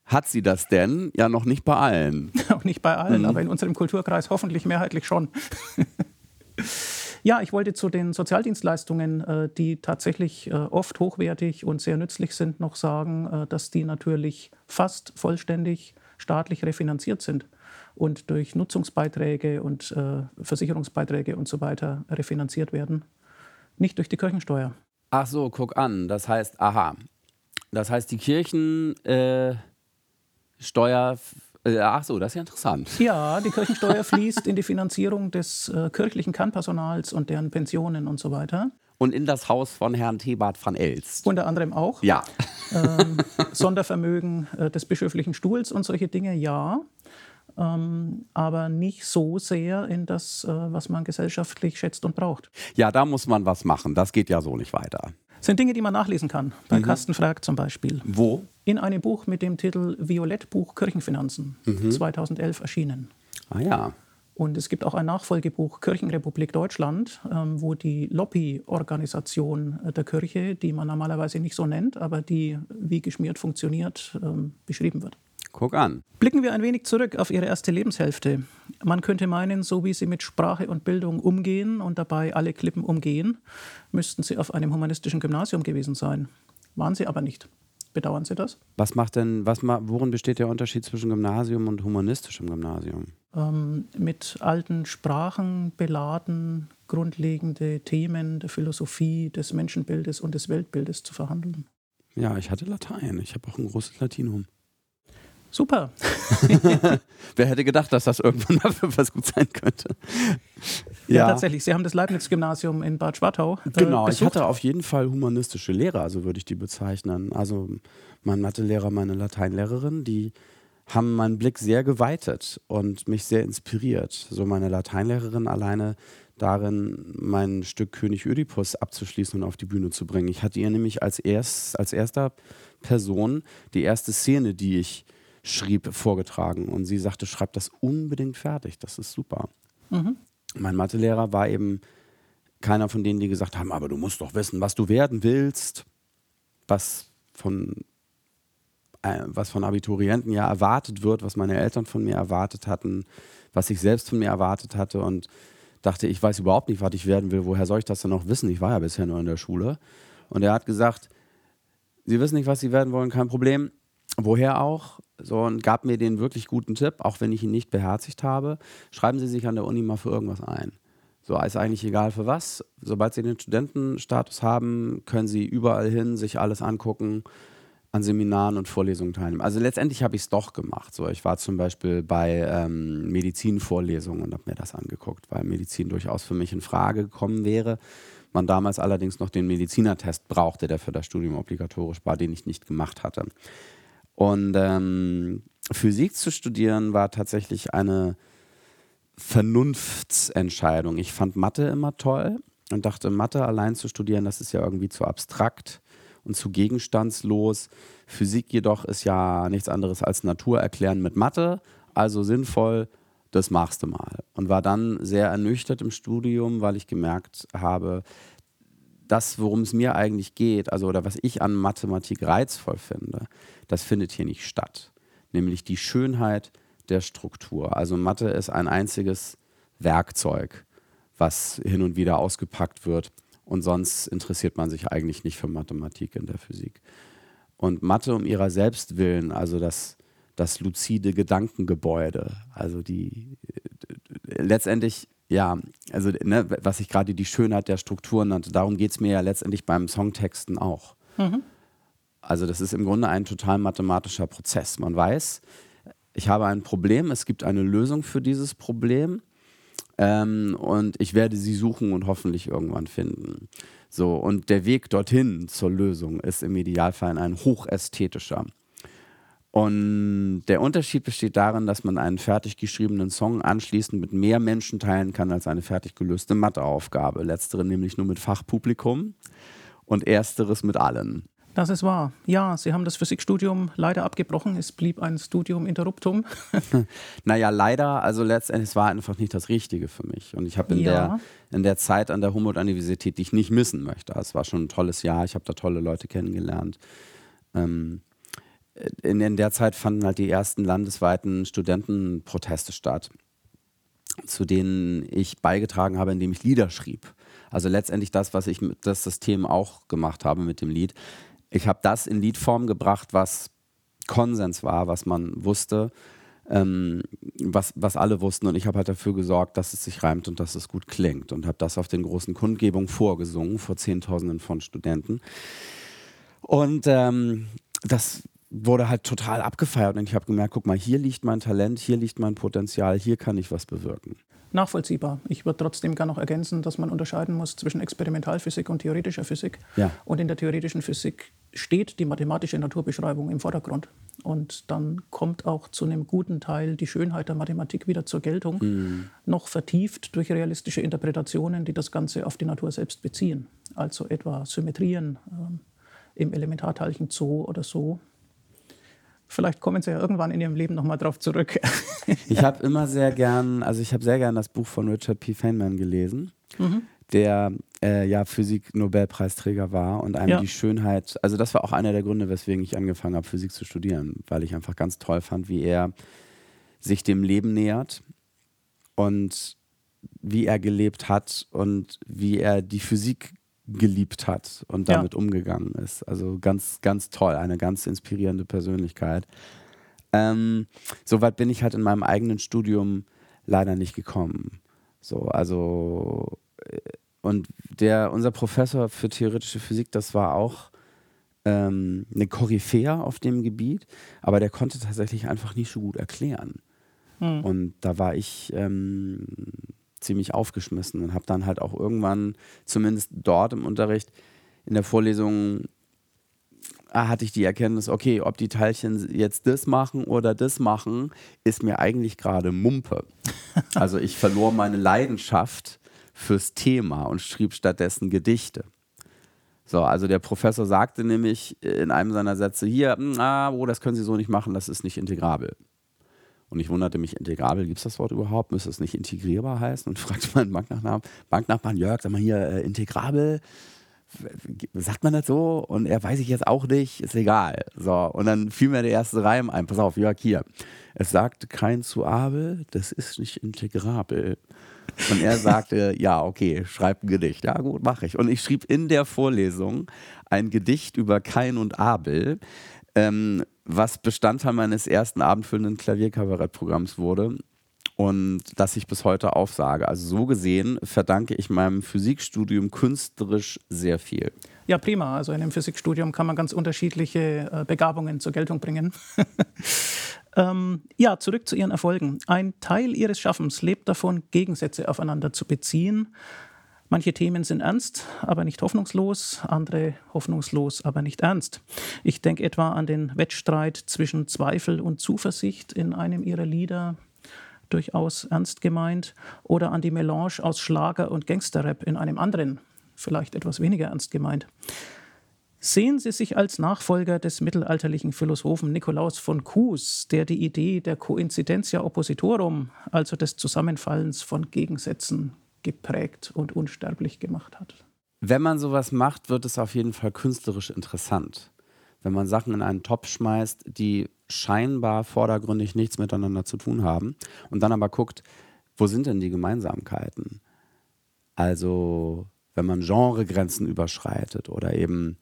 Hat sie das denn? Ja, noch nicht bei allen. Auch nicht bei allen, mhm. aber in unserem Kulturkreis hoffentlich mehrheitlich schon. ja, ich wollte zu den Sozialdienstleistungen, äh, die tatsächlich äh, oft hochwertig und sehr nützlich sind, noch sagen, äh, dass die natürlich fast vollständig staatlich refinanziert sind und durch Nutzungsbeiträge und äh, Versicherungsbeiträge und so weiter refinanziert werden, nicht durch die Kirchensteuer. Ach so, guck an. Das heißt, aha. Das heißt, die Kirchensteuer. Äh, ach so, das ist ja interessant. Ja, die Kirchensteuer fließt in die Finanzierung des äh, kirchlichen Kannpersonals und deren Pensionen und so weiter. Und in das Haus von Herrn Thebart van Els. Unter anderem auch. Ja. Ähm, Sondervermögen äh, des bischöflichen Stuhls und solche Dinge, ja ähm, aber nicht so sehr in das, äh, was man gesellschaftlich schätzt und braucht. Ja, da muss man was machen. Das geht ja so nicht weiter. Das sind Dinge, die man nachlesen kann. Bei mhm. Carsten Frag zum Beispiel. Wo? In einem Buch mit dem Titel Violettbuch Kirchenfinanzen, mhm. 2011 erschienen. Ah ja. Und es gibt auch ein Nachfolgebuch Kirchenrepublik Deutschland, ähm, wo die Lobbyorganisation der Kirche, die man normalerweise nicht so nennt, aber die wie geschmiert funktioniert, ähm, beschrieben wird. Guck an. Blicken wir ein wenig zurück auf Ihre erste Lebenshälfte. Man könnte meinen, so wie Sie mit Sprache und Bildung umgehen und dabei alle Klippen umgehen, müssten Sie auf einem humanistischen Gymnasium gewesen sein. Waren Sie aber nicht. Bedauern Sie das? Was macht denn, was, worin besteht der Unterschied zwischen Gymnasium und humanistischem Gymnasium? Ähm, mit alten Sprachen beladen, grundlegende Themen der Philosophie, des Menschenbildes und des Weltbildes zu verhandeln. Ja, ich hatte Latein. Ich habe auch ein großes Latinum. Super. Wer hätte gedacht, dass das irgendwann mal für was gut sein könnte? Ja, ja tatsächlich. Sie haben das Leibniz-Gymnasium in Bad Schwartau. Äh, genau, besucht. ich hatte auf jeden Fall humanistische Lehrer, so würde ich die bezeichnen. Also mein Mathelehrer, meine Lateinlehrerin, die haben meinen Blick sehr geweitet und mich sehr inspiriert. So meine Lateinlehrerin alleine darin, mein Stück König Ödipus abzuschließen und auf die Bühne zu bringen. Ich hatte ihr nämlich als, erst, als erster Person die erste Szene, die ich schrieb, vorgetragen. Und sie sagte, schreib das unbedingt fertig, das ist super. Mhm. Mein Mathelehrer war eben keiner von denen, die gesagt haben, aber du musst doch wissen, was du werden willst, was von, äh, was von Abiturienten ja erwartet wird, was meine Eltern von mir erwartet hatten, was ich selbst von mir erwartet hatte und dachte, ich weiß überhaupt nicht, was ich werden will, woher soll ich das denn noch wissen? Ich war ja bisher nur in der Schule. Und er hat gesagt, Sie wissen nicht, was Sie werden wollen, kein Problem. Woher auch? So, und gab mir den wirklich guten Tipp, auch wenn ich ihn nicht beherzigt habe. Schreiben Sie sich an der Uni mal für irgendwas ein. So, ist eigentlich egal für was. Sobald Sie den Studentenstatus haben, können Sie überall hin, sich alles angucken, an Seminaren und Vorlesungen teilnehmen. Also letztendlich habe ich es doch gemacht. So, ich war zum Beispiel bei ähm, Medizinvorlesungen und habe mir das angeguckt, weil Medizin durchaus für mich in Frage gekommen wäre. Man damals allerdings noch den Medizinertest brauchte, der für das Studium obligatorisch war, den ich nicht gemacht hatte. Und ähm, Physik zu studieren war tatsächlich eine Vernunftsentscheidung. Ich fand Mathe immer toll und dachte, Mathe allein zu studieren, das ist ja irgendwie zu abstrakt und zu gegenstandslos. Physik jedoch ist ja nichts anderes als Natur erklären mit Mathe, also sinnvoll, das machst du mal. Und war dann sehr ernüchtert im Studium, weil ich gemerkt habe, das, worum es mir eigentlich geht, also oder was ich an Mathematik reizvoll finde, das findet hier nicht statt. Nämlich die Schönheit der Struktur. Also Mathe ist ein einziges Werkzeug, was hin und wieder ausgepackt wird und sonst interessiert man sich eigentlich nicht für Mathematik in der Physik. Und Mathe um ihrer selbst willen, also das, das luzide Gedankengebäude, also die letztendlich, ja, also ne, was ich gerade die Schönheit der Strukturen nannte, darum geht es mir ja letztendlich beim Songtexten auch. Mhm. Also das ist im Grunde ein total mathematischer Prozess. Man weiß, ich habe ein Problem, es gibt eine Lösung für dieses Problem ähm, und ich werde sie suchen und hoffentlich irgendwann finden. So, und der Weg dorthin zur Lösung ist im Idealfall ein hochästhetischer. Und der Unterschied besteht darin, dass man einen fertig geschriebenen Song anschließend mit mehr Menschen teilen kann als eine fertig gelöste Matheaufgabe. Letztere nämlich nur mit Fachpublikum und ersteres mit allen. Das ist wahr. Ja, Sie haben das Physikstudium leider abgebrochen. Es blieb ein Studium Interruptum. naja, leider. Also letztendlich, es war einfach nicht das Richtige für mich. Und ich habe in, ja. der, in der Zeit an der Humboldt-Universität, die ich nicht missen möchte, es war schon ein tolles Jahr. Ich habe da tolle Leute kennengelernt. Ähm, in, in der Zeit fanden halt die ersten landesweiten Studentenproteste statt, zu denen ich beigetragen habe, indem ich Lieder schrieb. Also letztendlich das, was ich mit das System auch gemacht habe mit dem Lied ich habe das in Liedform gebracht, was Konsens war, was man wusste, ähm, was, was alle wussten. Und ich habe halt dafür gesorgt, dass es sich reimt und dass es gut klingt. Und habe das auf den großen Kundgebungen vorgesungen, vor Zehntausenden von Studenten. Und ähm, das wurde halt total abgefeiert. Und ich habe gemerkt, guck mal, hier liegt mein Talent, hier liegt mein Potenzial, hier kann ich was bewirken nachvollziehbar. Ich würde trotzdem gerne noch ergänzen, dass man unterscheiden muss zwischen Experimentalphysik und theoretischer Physik. Ja. Und in der theoretischen Physik steht die mathematische Naturbeschreibung im Vordergrund. Und dann kommt auch zu einem guten Teil die Schönheit der Mathematik wieder zur Geltung, mhm. noch vertieft durch realistische Interpretationen, die das Ganze auf die Natur selbst beziehen. Also etwa Symmetrien äh, im Elementarteilchen Zoo oder so Vielleicht kommen Sie ja irgendwann in Ihrem Leben nochmal drauf zurück. ich habe immer sehr gern, also ich habe sehr gern das Buch von Richard P. Feynman gelesen, mhm. der äh, ja Physik-Nobelpreisträger war und einem ja. die Schönheit, also das war auch einer der Gründe, weswegen ich angefangen habe, Physik zu studieren, weil ich einfach ganz toll fand, wie er sich dem Leben nähert und wie er gelebt hat und wie er die Physik geliebt hat und damit ja. umgegangen ist. Also ganz, ganz toll, eine ganz inspirierende Persönlichkeit. Ähm, Soweit bin ich halt in meinem eigenen Studium leider nicht gekommen. So, also äh, und der, unser Professor für theoretische Physik, das war auch ähm, eine Koryphäe auf dem Gebiet, aber der konnte tatsächlich einfach nicht so gut erklären. Hm. Und da war ich ähm, ziemlich aufgeschmissen und habe dann halt auch irgendwann, zumindest dort im Unterricht, in der Vorlesung ah, hatte ich die Erkenntnis, okay, ob die Teilchen jetzt das machen oder das machen, ist mir eigentlich gerade Mumpe. Also ich verlor meine Leidenschaft fürs Thema und schrieb stattdessen Gedichte. So, also der Professor sagte nämlich in einem seiner Sätze hier, hm, ah, oh, das können Sie so nicht machen, das ist nicht integrabel. Und ich wunderte mich, integrabel, gibt es das Wort überhaupt? Müsste es nicht integrierbar heißen? Und fragte meinen Banknachbarn, Banknachbarn Jörg, sag mal hier, äh, integrabel, sagt man das so? Und er weiß ich jetzt auch nicht, ist egal. So, und dann fiel mir der erste Reim ein. Pass auf, Jörg, hier. Es sagte kein zu Abel, das ist nicht integrabel. Und er sagte, ja, okay, schreib ein Gedicht. Ja, gut, mache ich. Und ich schrieb in der Vorlesung ein Gedicht über Kain und Abel, ähm, was Bestandteil meines ersten abendfüllenden Klavierkabarettprogramms wurde und das ich bis heute aufsage. Also so gesehen verdanke ich meinem Physikstudium künstlerisch sehr viel. Ja, prima. Also in einem Physikstudium kann man ganz unterschiedliche äh, Begabungen zur Geltung bringen. ähm, ja, zurück zu Ihren Erfolgen. Ein Teil Ihres Schaffens lebt davon, Gegensätze aufeinander zu beziehen. Manche Themen sind ernst, aber nicht hoffnungslos, andere hoffnungslos, aber nicht ernst. Ich denke etwa an den Wettstreit zwischen Zweifel und Zuversicht in einem ihrer Lieder, durchaus ernst gemeint, oder an die Melange aus Schlager und Gangsterrap in einem anderen, vielleicht etwas weniger ernst gemeint. Sehen Sie sich als Nachfolger des mittelalterlichen Philosophen Nikolaus von Kues, der die Idee der Coincidentia oppositorum, also des Zusammenfallens von Gegensätzen, geprägt und unsterblich gemacht hat? Wenn man sowas macht, wird es auf jeden Fall künstlerisch interessant. Wenn man Sachen in einen Topf schmeißt, die scheinbar vordergründig nichts miteinander zu tun haben und dann aber guckt, wo sind denn die Gemeinsamkeiten? Also, wenn man Genregrenzen überschreitet oder eben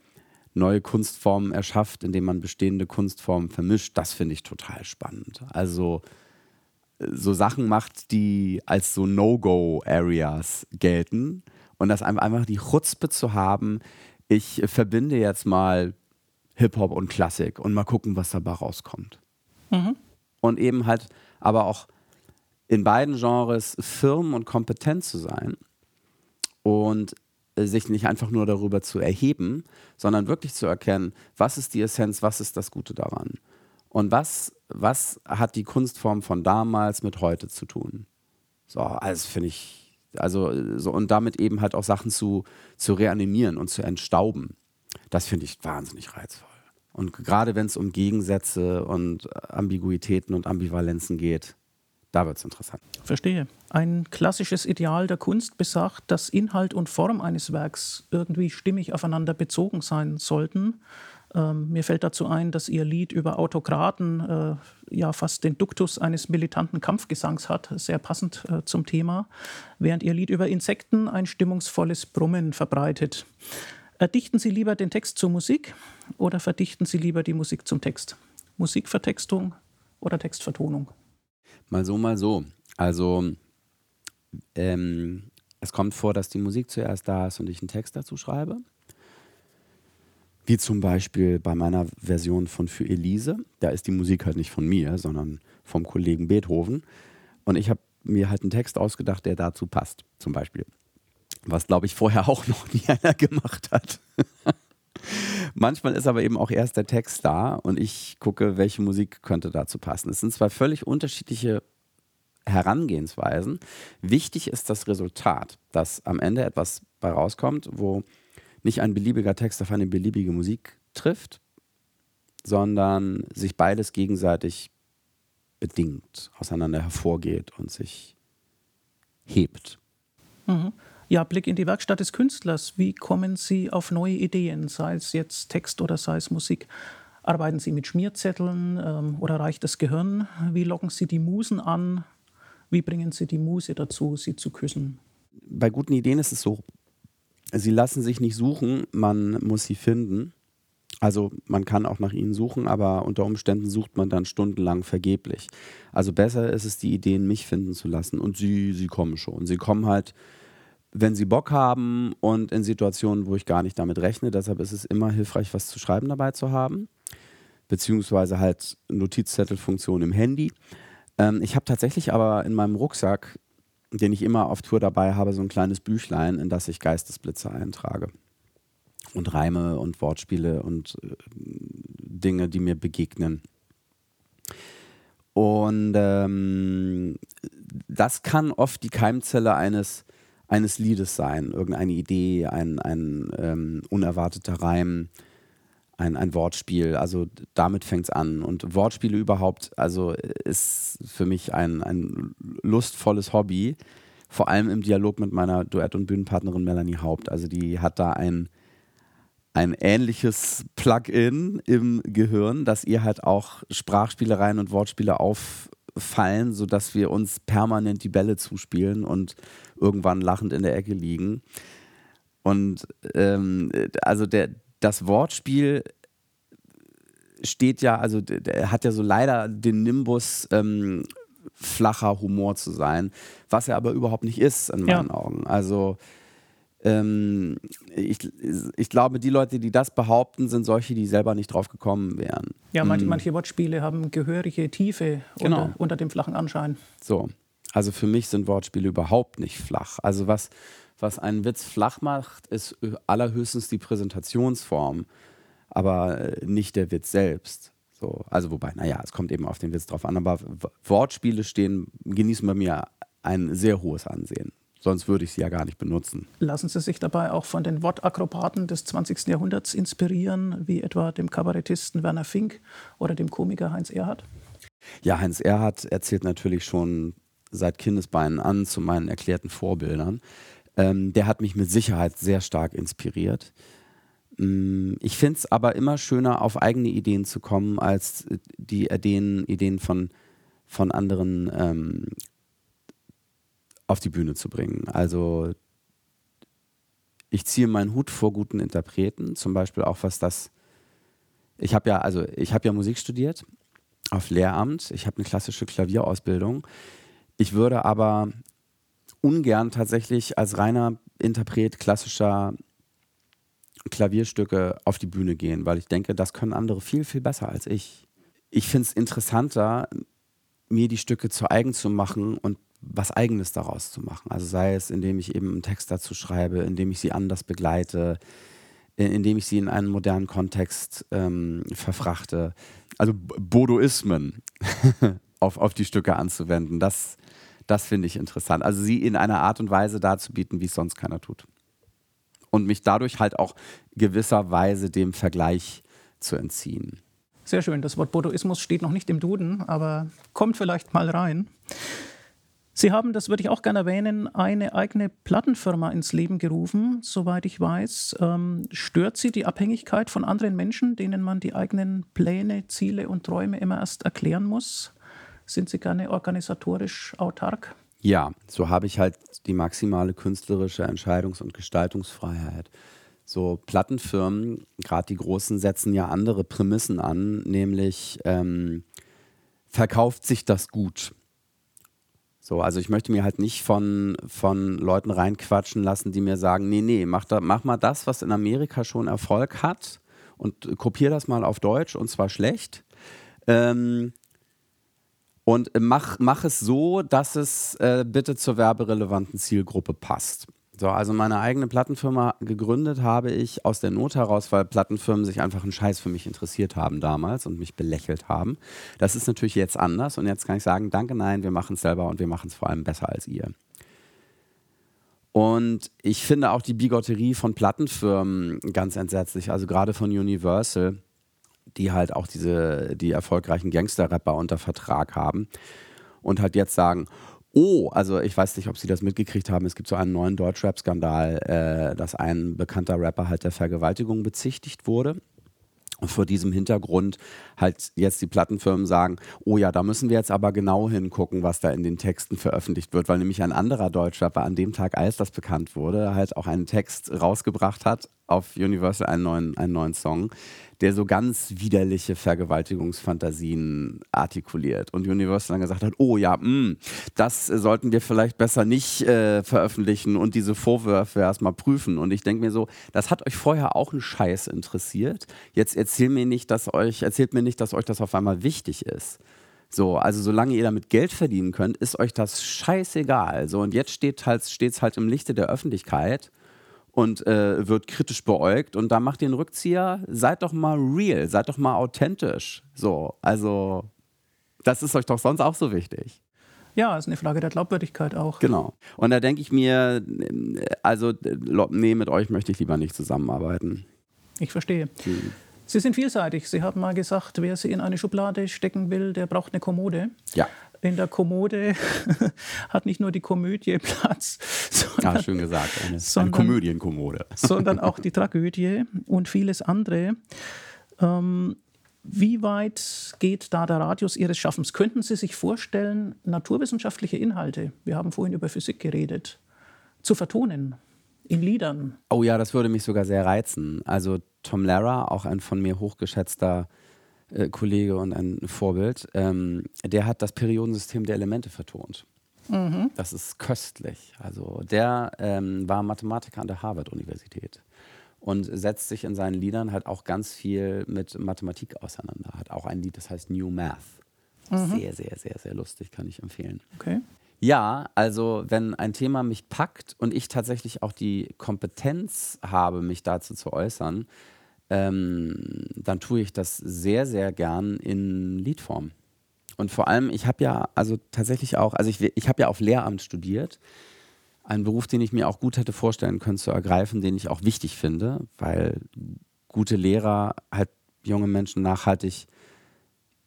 neue Kunstformen erschafft, indem man bestehende Kunstformen vermischt, das finde ich total spannend. Also so Sachen macht, die als so No-Go-Areas gelten und das einfach die Chutzpe zu haben, ich verbinde jetzt mal Hip-Hop und Klassik und mal gucken, was dabei rauskommt. Mhm. Und eben halt aber auch in beiden Genres firm und kompetent zu sein und sich nicht einfach nur darüber zu erheben, sondern wirklich zu erkennen, was ist die Essenz, was ist das Gute daran und was, was hat die Kunstform von damals mit heute zu tun. So, also finde ich, also so und damit eben halt auch Sachen zu, zu reanimieren und zu entstauben. Das finde ich wahnsinnig reizvoll. Und gerade wenn es um Gegensätze und Ambiguitäten und Ambivalenzen geht, da wird es interessant. Verstehe. Ein klassisches Ideal der Kunst besagt, dass Inhalt und Form eines Werks irgendwie stimmig aufeinander bezogen sein sollten. Ähm, mir fällt dazu ein, dass Ihr Lied über Autokraten äh, ja fast den Duktus eines militanten Kampfgesangs hat, sehr passend äh, zum Thema, während Ihr Lied über Insekten ein stimmungsvolles Brummen verbreitet. Erdichten Sie lieber den Text zur Musik oder verdichten Sie lieber die Musik zum Text? Musikvertextung oder Textvertonung? Mal so, mal so. Also ähm, es kommt vor, dass die Musik zuerst da ist und ich einen Text dazu schreibe. Wie zum Beispiel bei meiner Version von Für Elise. Da ist die Musik halt nicht von mir, sondern vom Kollegen Beethoven. Und ich habe mir halt einen Text ausgedacht, der dazu passt, zum Beispiel. Was, glaube ich, vorher auch noch nie einer gemacht hat. Manchmal ist aber eben auch erst der Text da und ich gucke, welche Musik könnte dazu passen. Es sind zwei völlig unterschiedliche Herangehensweisen. Wichtig ist das Resultat, dass am Ende etwas bei rauskommt, wo nicht ein beliebiger Text auf eine beliebige Musik trifft, sondern sich beides gegenseitig bedingt, auseinander hervorgeht und sich hebt. Mhm. Ja, Blick in die Werkstatt des Künstlers. Wie kommen Sie auf neue Ideen, sei es jetzt Text oder sei es Musik? Arbeiten Sie mit Schmierzetteln ähm, oder reicht das Gehirn? Wie locken Sie die Musen an? Wie bringen Sie die Muse dazu, sie zu küssen? Bei guten Ideen ist es so, sie lassen sich nicht suchen, man muss sie finden. Also man kann auch nach ihnen suchen, aber unter Umständen sucht man dann stundenlang vergeblich. Also besser ist es, die Ideen mich finden zu lassen und sie, sie kommen schon. Sie kommen halt wenn sie Bock haben und in Situationen, wo ich gar nicht damit rechne. Deshalb ist es immer hilfreich, was zu schreiben dabei zu haben, beziehungsweise halt Notizzettelfunktion im Handy. Ähm, ich habe tatsächlich aber in meinem Rucksack, den ich immer auf Tour dabei habe, so ein kleines Büchlein, in das ich Geistesblitze eintrage. Und Reime und Wortspiele und äh, Dinge, die mir begegnen. Und ähm, das kann oft die Keimzelle eines eines Liedes sein, irgendeine Idee, ein, ein ähm, unerwarteter Reim, ein, ein Wortspiel. Also damit fängt es an. Und Wortspiele überhaupt, also ist für mich ein, ein lustvolles Hobby, vor allem im Dialog mit meiner Duett- und Bühnenpartnerin Melanie Haupt. Also die hat da ein, ein ähnliches Plugin im Gehirn, dass ihr halt auch Sprachspielereien und Wortspiele auffallen, sodass wir uns permanent die Bälle zuspielen und irgendwann lachend in der Ecke liegen. Und ähm, also der, das Wortspiel steht ja, also der hat ja so leider den Nimbus ähm, flacher Humor zu sein, was er aber überhaupt nicht ist in meinen ja. Augen. Also ähm, ich, ich glaube, die Leute, die das behaupten, sind solche, die selber nicht drauf gekommen wären. Ja, manche, mhm. manche Wortspiele haben gehörige Tiefe genau. unter, unter dem flachen Anschein. So, also für mich sind Wortspiele überhaupt nicht flach. Also was, was einen Witz flach macht, ist allerhöchstens die Präsentationsform, aber äh, nicht der Witz selbst. So, also wobei, naja, es kommt eben auf den Witz drauf an, aber Wortspiele stehen, genießen bei mir ein sehr hohes Ansehen. Sonst würde ich sie ja gar nicht benutzen. Lassen Sie sich dabei auch von den Wortakrobaten des 20. Jahrhunderts inspirieren, wie etwa dem Kabarettisten Werner Fink oder dem Komiker Heinz Erhardt? Ja, Heinz Erhardt erzählt natürlich schon seit Kindesbeinen an zu meinen erklärten Vorbildern. Ähm, der hat mich mit Sicherheit sehr stark inspiriert. Mm, ich finde es aber immer schöner, auf eigene Ideen zu kommen, als die Ideen, Ideen von, von anderen ähm, auf die Bühne zu bringen. Also ich ziehe meinen Hut vor guten Interpreten, zum Beispiel auch was das. Ich habe ja, also ich habe ja Musik studiert auf Lehramt. Ich habe eine klassische Klavierausbildung. Ich würde aber ungern tatsächlich als reiner Interpret klassischer Klavierstücke auf die Bühne gehen, weil ich denke, das können andere viel, viel besser als ich. Ich finde es interessanter, mir die Stücke zu eigen zu machen und was Eigenes daraus zu machen. Also sei es, indem ich eben einen Text dazu schreibe, indem ich sie anders begleite, indem ich sie in einen modernen Kontext ähm, verfrachte. Also Bodoismen auf, auf die Stücke anzuwenden, das, das finde ich interessant. Also sie in einer Art und Weise darzubieten, wie es sonst keiner tut. Und mich dadurch halt auch gewisserweise dem Vergleich zu entziehen. Sehr schön. Das Wort Bodoismus steht noch nicht im Duden, aber kommt vielleicht mal rein. Sie haben, das würde ich auch gerne erwähnen, eine eigene Plattenfirma ins Leben gerufen, soweit ich weiß. Ähm, stört Sie die Abhängigkeit von anderen Menschen, denen man die eigenen Pläne, Ziele und Träume immer erst erklären muss? Sind Sie gerne organisatorisch autark? Ja, so habe ich halt die maximale künstlerische Entscheidungs- und Gestaltungsfreiheit. So Plattenfirmen, gerade die großen, setzen ja andere Prämissen an, nämlich ähm, verkauft sich das gut. So, also ich möchte mir halt nicht von, von Leuten reinquatschen lassen, die mir sagen, nee, nee, mach, da, mach mal das, was in Amerika schon Erfolg hat und kopier das mal auf Deutsch und zwar schlecht. Ähm, und mach, mach es so, dass es äh, bitte zur werberelevanten Zielgruppe passt. So, also meine eigene Plattenfirma gegründet habe ich aus der Not heraus, weil Plattenfirmen sich einfach einen Scheiß für mich interessiert haben damals und mich belächelt haben. Das ist natürlich jetzt anders und jetzt kann ich sagen, danke, nein, wir machen es selber und wir machen es vor allem besser als ihr. Und ich finde auch die Bigotterie von Plattenfirmen ganz entsetzlich, also gerade von Universal, die halt auch diese, die erfolgreichen Gangster-Rapper unter Vertrag haben und halt jetzt sagen, Oh, also ich weiß nicht, ob Sie das mitgekriegt haben. Es gibt so einen neuen Deutschrap-Skandal, äh, dass ein bekannter Rapper halt der Vergewaltigung bezichtigt wurde. Und vor diesem Hintergrund halt jetzt die Plattenfirmen sagen, oh ja, da müssen wir jetzt aber genau hingucken, was da in den Texten veröffentlicht wird, weil nämlich ein anderer Deutschrapper an dem Tag, als das bekannt wurde, halt auch einen Text rausgebracht hat auf Universal, einen neuen, einen neuen Song, der so ganz widerliche Vergewaltigungsfantasien artikuliert. Und Universal dann gesagt hat, oh ja, mh, hm, das sollten wir vielleicht besser nicht äh, veröffentlichen und diese Vorwürfe erstmal prüfen. Und ich denke mir so, das hat euch vorher auch einen Scheiß interessiert. Jetzt erzählt mir nicht, dass euch, erzählt mir nicht, dass euch das auf einmal wichtig ist. So, also solange ihr damit Geld verdienen könnt, ist euch das scheißegal. So, und jetzt steht halt, es halt im Lichte der Öffentlichkeit und äh, wird kritisch beäugt und da macht ihr einen Rückzieher, seid doch mal real, seid doch mal authentisch. So, also das ist euch doch sonst auch so wichtig. Ja, ist eine Frage der Glaubwürdigkeit auch. Genau. Und da denke ich mir, also nee, mit euch möchte ich lieber nicht zusammenarbeiten. Ich verstehe. Hm. Sie sind vielseitig. Sie haben mal gesagt, wer Sie in eine Schublade stecken will, der braucht eine Kommode. Ja. In der Kommode hat nicht nur die Komödie Platz, sondern, ja, schön gesagt, eine, sondern, eine Komödienkommode. sondern auch die Tragödie und vieles andere. Ähm, wie weit geht da der Radius Ihres Schaffens? Könnten Sie sich vorstellen, naturwissenschaftliche Inhalte, wir haben vorhin über Physik geredet, zu vertonen in Liedern? Oh ja, das würde mich sogar sehr reizen. Also Tom Lara, auch ein von mir hochgeschätzter äh, Kollege und ein Vorbild, ähm, der hat das Periodensystem der Elemente vertont. Mhm. Das ist köstlich. Also der ähm, war Mathematiker an der Harvard-Universität und setzt sich in seinen Liedern halt auch ganz viel mit Mathematik auseinander. Hat auch ein Lied, das heißt New Math. Mhm. Sehr, sehr, sehr, sehr lustig, kann ich empfehlen. Okay. Ja, also wenn ein Thema mich packt und ich tatsächlich auch die Kompetenz habe, mich dazu zu äußern, ähm, dann tue ich das sehr, sehr gern in Liedform. Und vor allem, ich habe ja also tatsächlich auch, also ich, ich habe ja auf Lehramt studiert ein Beruf, den ich mir auch gut hätte vorstellen können zu ergreifen, den ich auch wichtig finde, weil gute Lehrer halt junge Menschen nachhaltig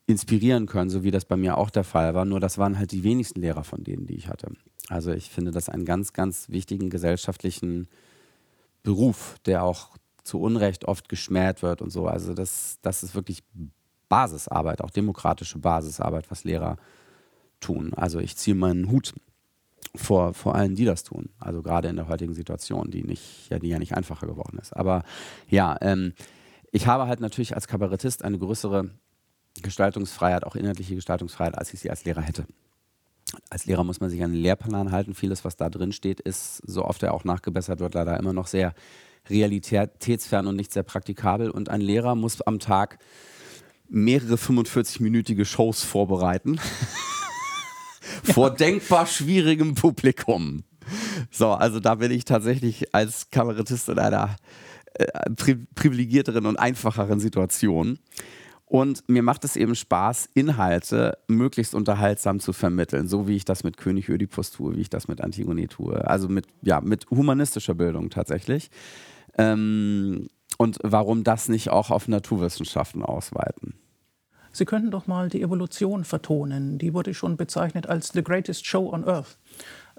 inspirieren können, so wie das bei mir auch der Fall war. Nur das waren halt die wenigsten Lehrer von denen, die ich hatte. Also ich finde das einen ganz, ganz wichtigen gesellschaftlichen Beruf, der auch zu Unrecht oft geschmäht wird und so. Also das, das ist wirklich Basisarbeit, auch demokratische Basisarbeit, was Lehrer tun. Also ich ziehe meinen Hut vor, vor allen, die das tun. Also gerade in der heutigen Situation, die, nicht, ja, die ja nicht einfacher geworden ist. Aber ja, ähm, ich habe halt natürlich als Kabarettist eine größere Gestaltungsfreiheit, auch inhaltliche Gestaltungsfreiheit, als ich sie als Lehrer hätte. Als Lehrer muss man sich an den Lehrplan halten. Vieles, was da drin steht, ist, so oft er auch nachgebessert wird, leider immer noch sehr realitätsfern und nicht sehr praktikabel. Und ein Lehrer muss am Tag mehrere 45-minütige Shows vorbereiten. vor denkbar schwierigem Publikum. So, also da bin ich tatsächlich als Kabarettist in einer äh, pri privilegierteren und einfacheren Situation. Und mir macht es eben Spaß, Inhalte möglichst unterhaltsam zu vermitteln, so wie ich das mit König Ödipus tue, wie ich das mit Antigone tue. Also mit, ja, mit humanistischer Bildung tatsächlich. Ähm, und warum das nicht auch auf Naturwissenschaften ausweiten? Sie könnten doch mal die Evolution vertonen. Die wurde schon bezeichnet als the greatest show on earth.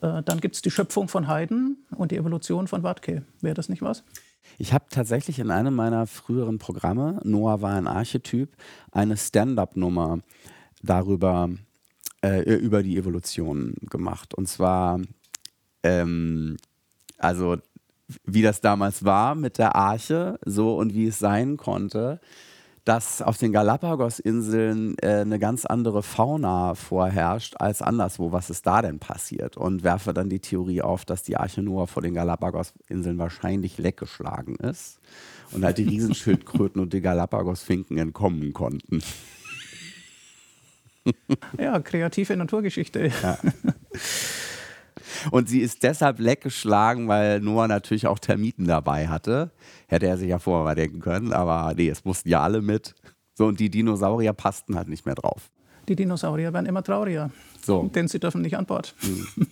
Äh, dann gibt es die Schöpfung von Haydn und die Evolution von Wartke. Wäre das nicht was? Ich habe tatsächlich in einem meiner früheren Programme, Noah war ein Archetyp, eine Stand-up-Nummer darüber, äh, über die Evolution gemacht. Und zwar, ähm, also wie das damals war mit der Arche, so und wie es sein konnte dass auf den Galapagos-Inseln äh, eine ganz andere Fauna vorherrscht als anderswo. Was ist da denn passiert? Und werfe dann die Theorie auf, dass die Arche Noah vor den Galapagos-Inseln wahrscheinlich leckgeschlagen ist und halt die Riesenschildkröten und die Galapagos-Finken entkommen konnten. Ja, kreative Naturgeschichte. Ja. Und sie ist deshalb leckgeschlagen, weil Noah natürlich auch Termiten dabei hatte. Hätte er sich ja vorher mal denken können, aber nee, es mussten ja alle mit. So, und die Dinosaurier passten halt nicht mehr drauf. Die Dinosaurier werden immer trauriger, so. denn sie dürfen nicht an Bord. Mhm.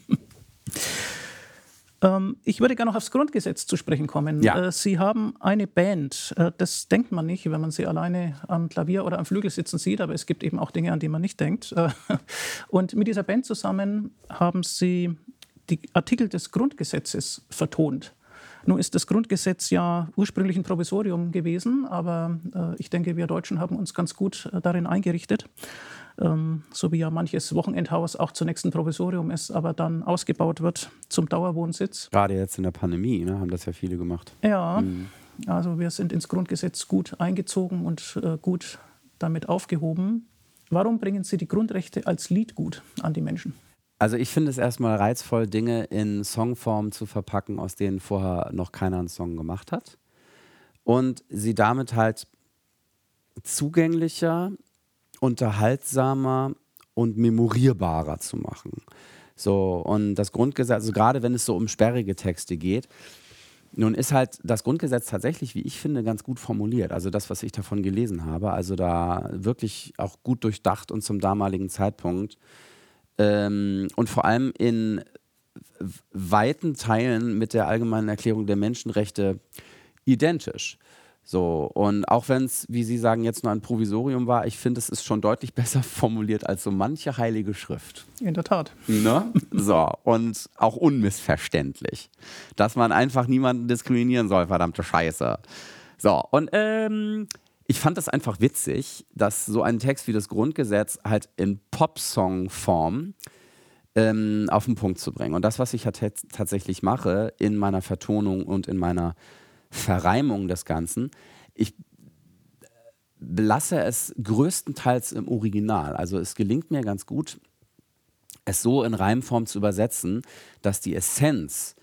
ähm, ich würde gerne noch aufs Grundgesetz zu sprechen kommen. Ja. Äh, sie haben eine Band. Äh, das denkt man nicht, wenn man sie alleine am Klavier oder am Flügel sitzen sieht, aber es gibt eben auch Dinge, an die man nicht denkt. Äh, und mit dieser Band zusammen haben sie Artikel des Grundgesetzes vertont. Nun ist das Grundgesetz ja ursprünglich ein Provisorium gewesen, aber äh, ich denke, wir Deutschen haben uns ganz gut äh, darin eingerichtet. Ähm, so wie ja manches Wochenendhaus auch zunächst ein Provisorium ist, aber dann ausgebaut wird zum Dauerwohnsitz. Gerade jetzt in der Pandemie ne, haben das ja viele gemacht. Ja, mhm. also wir sind ins Grundgesetz gut eingezogen und äh, gut damit aufgehoben. Warum bringen Sie die Grundrechte als Liedgut an die Menschen? Also ich finde es erstmal reizvoll, Dinge in Songform zu verpacken, aus denen vorher noch keiner einen Song gemacht hat. Und sie damit halt zugänglicher, unterhaltsamer und memorierbarer zu machen. So, und das Grundgesetz, also gerade wenn es so um sperrige Texte geht, nun ist halt das Grundgesetz tatsächlich, wie ich finde, ganz gut formuliert. Also das, was ich davon gelesen habe, also da wirklich auch gut durchdacht und zum damaligen Zeitpunkt ähm, und vor allem in weiten Teilen mit der Allgemeinen Erklärung der Menschenrechte identisch. So, und auch wenn es, wie Sie sagen, jetzt nur ein Provisorium war, ich finde, es ist schon deutlich besser formuliert als so manche heilige Schrift. In der Tat. Ne? So, und auch unmissverständlich. Dass man einfach niemanden diskriminieren soll, verdammte Scheiße. So, und ähm, ich fand das einfach witzig, dass so ein Text wie das Grundgesetz halt in Popsong-Form ähm, auf den Punkt zu bringen. Und das, was ich ja tatsächlich mache in meiner Vertonung und in meiner Verreimung des Ganzen, ich lasse es größtenteils im Original. Also es gelingt mir ganz gut, es so in Reimform zu übersetzen, dass die Essenz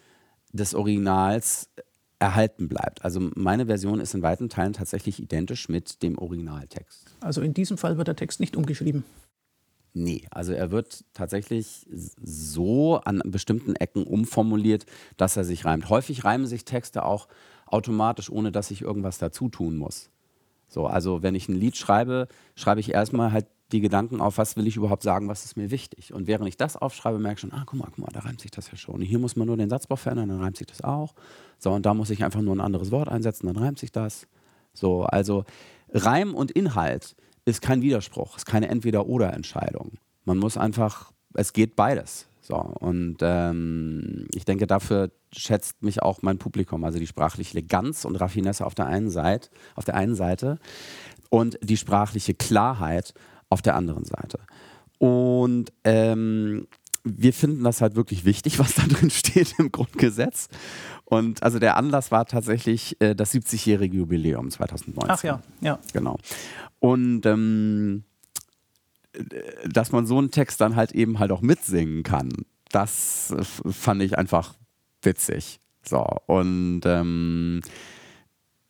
des Originals erhalten bleibt. Also meine Version ist in weiten Teilen tatsächlich identisch mit dem Originaltext. Also in diesem Fall wird der Text nicht umgeschrieben. Nee, also er wird tatsächlich so an bestimmten Ecken umformuliert, dass er sich reimt. Häufig reimen sich Texte auch automatisch, ohne dass ich irgendwas dazu tun muss. So, also wenn ich ein Lied schreibe, schreibe ich erstmal halt die Gedanken auf, was will ich überhaupt sagen, was ist mir wichtig. Und während ich das aufschreibe, merke ich schon, ah, guck mal, guck mal, da reimt sich das ja schon. Hier muss man nur den Satzbau verändern, dann reimt sich das auch. So, und da muss ich einfach nur ein anderes Wort einsetzen, dann reimt sich das. So, also Reim und Inhalt ist kein Widerspruch, ist keine Entweder-Oder-Entscheidung. Man muss einfach, es geht beides. So, und ähm, ich denke, dafür schätzt mich auch mein Publikum, also die sprachliche Eleganz und Raffinesse auf der einen Seite, auf der einen Seite und die sprachliche Klarheit auf der anderen Seite. Und ähm, wir finden das halt wirklich wichtig, was da drin steht im Grundgesetz. Und also der Anlass war tatsächlich äh, das 70-jährige Jubiläum 2019. Ach ja, ja. Genau. Und ähm, dass man so einen Text dann halt eben halt auch mitsingen kann, das fand ich einfach witzig. So, und ähm,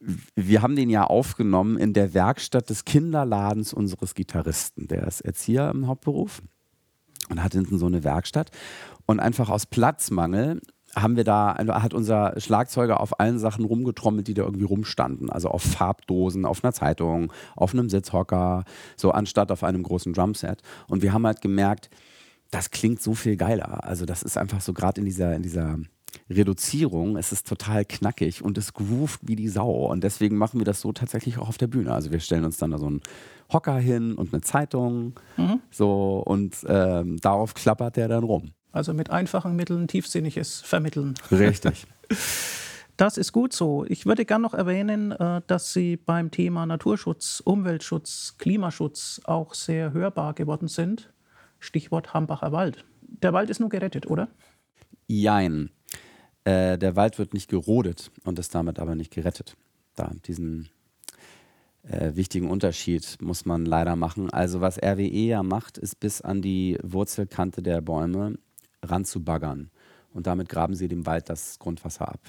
wir haben den ja aufgenommen in der Werkstatt des Kinderladens unseres Gitarristen. Der ist Erzieher im Hauptberuf und hat hinten so eine Werkstatt. Und einfach aus Platzmangel haben wir da, also hat unser Schlagzeuger auf allen Sachen rumgetrommelt, die da irgendwie rumstanden. Also auf Farbdosen, auf einer Zeitung, auf einem Sitzhocker, so anstatt auf einem großen Drumset. Und wir haben halt gemerkt, das klingt so viel geiler. Also das ist einfach so gerade in dieser, in dieser Reduzierung, es ist total knackig und es groovt wie die Sau. Und deswegen machen wir das so tatsächlich auch auf der Bühne. Also wir stellen uns dann da so einen Hocker hin und eine Zeitung mhm. so und ähm, darauf klappert der dann rum. Also mit einfachen Mitteln tiefsinniges vermitteln. Richtig. Das ist gut so. Ich würde gerne noch erwähnen, äh, dass Sie beim Thema Naturschutz, Umweltschutz, Klimaschutz auch sehr hörbar geworden sind. Stichwort Hambacher Wald. Der Wald ist nur gerettet, oder? Jein. Äh, der Wald wird nicht gerodet und ist damit aber nicht gerettet. Da, diesen äh, wichtigen Unterschied muss man leider machen. Also was RWE ja macht, ist bis an die Wurzelkante der Bäume ranzubaggern. Und damit graben sie dem Wald das Grundwasser ab.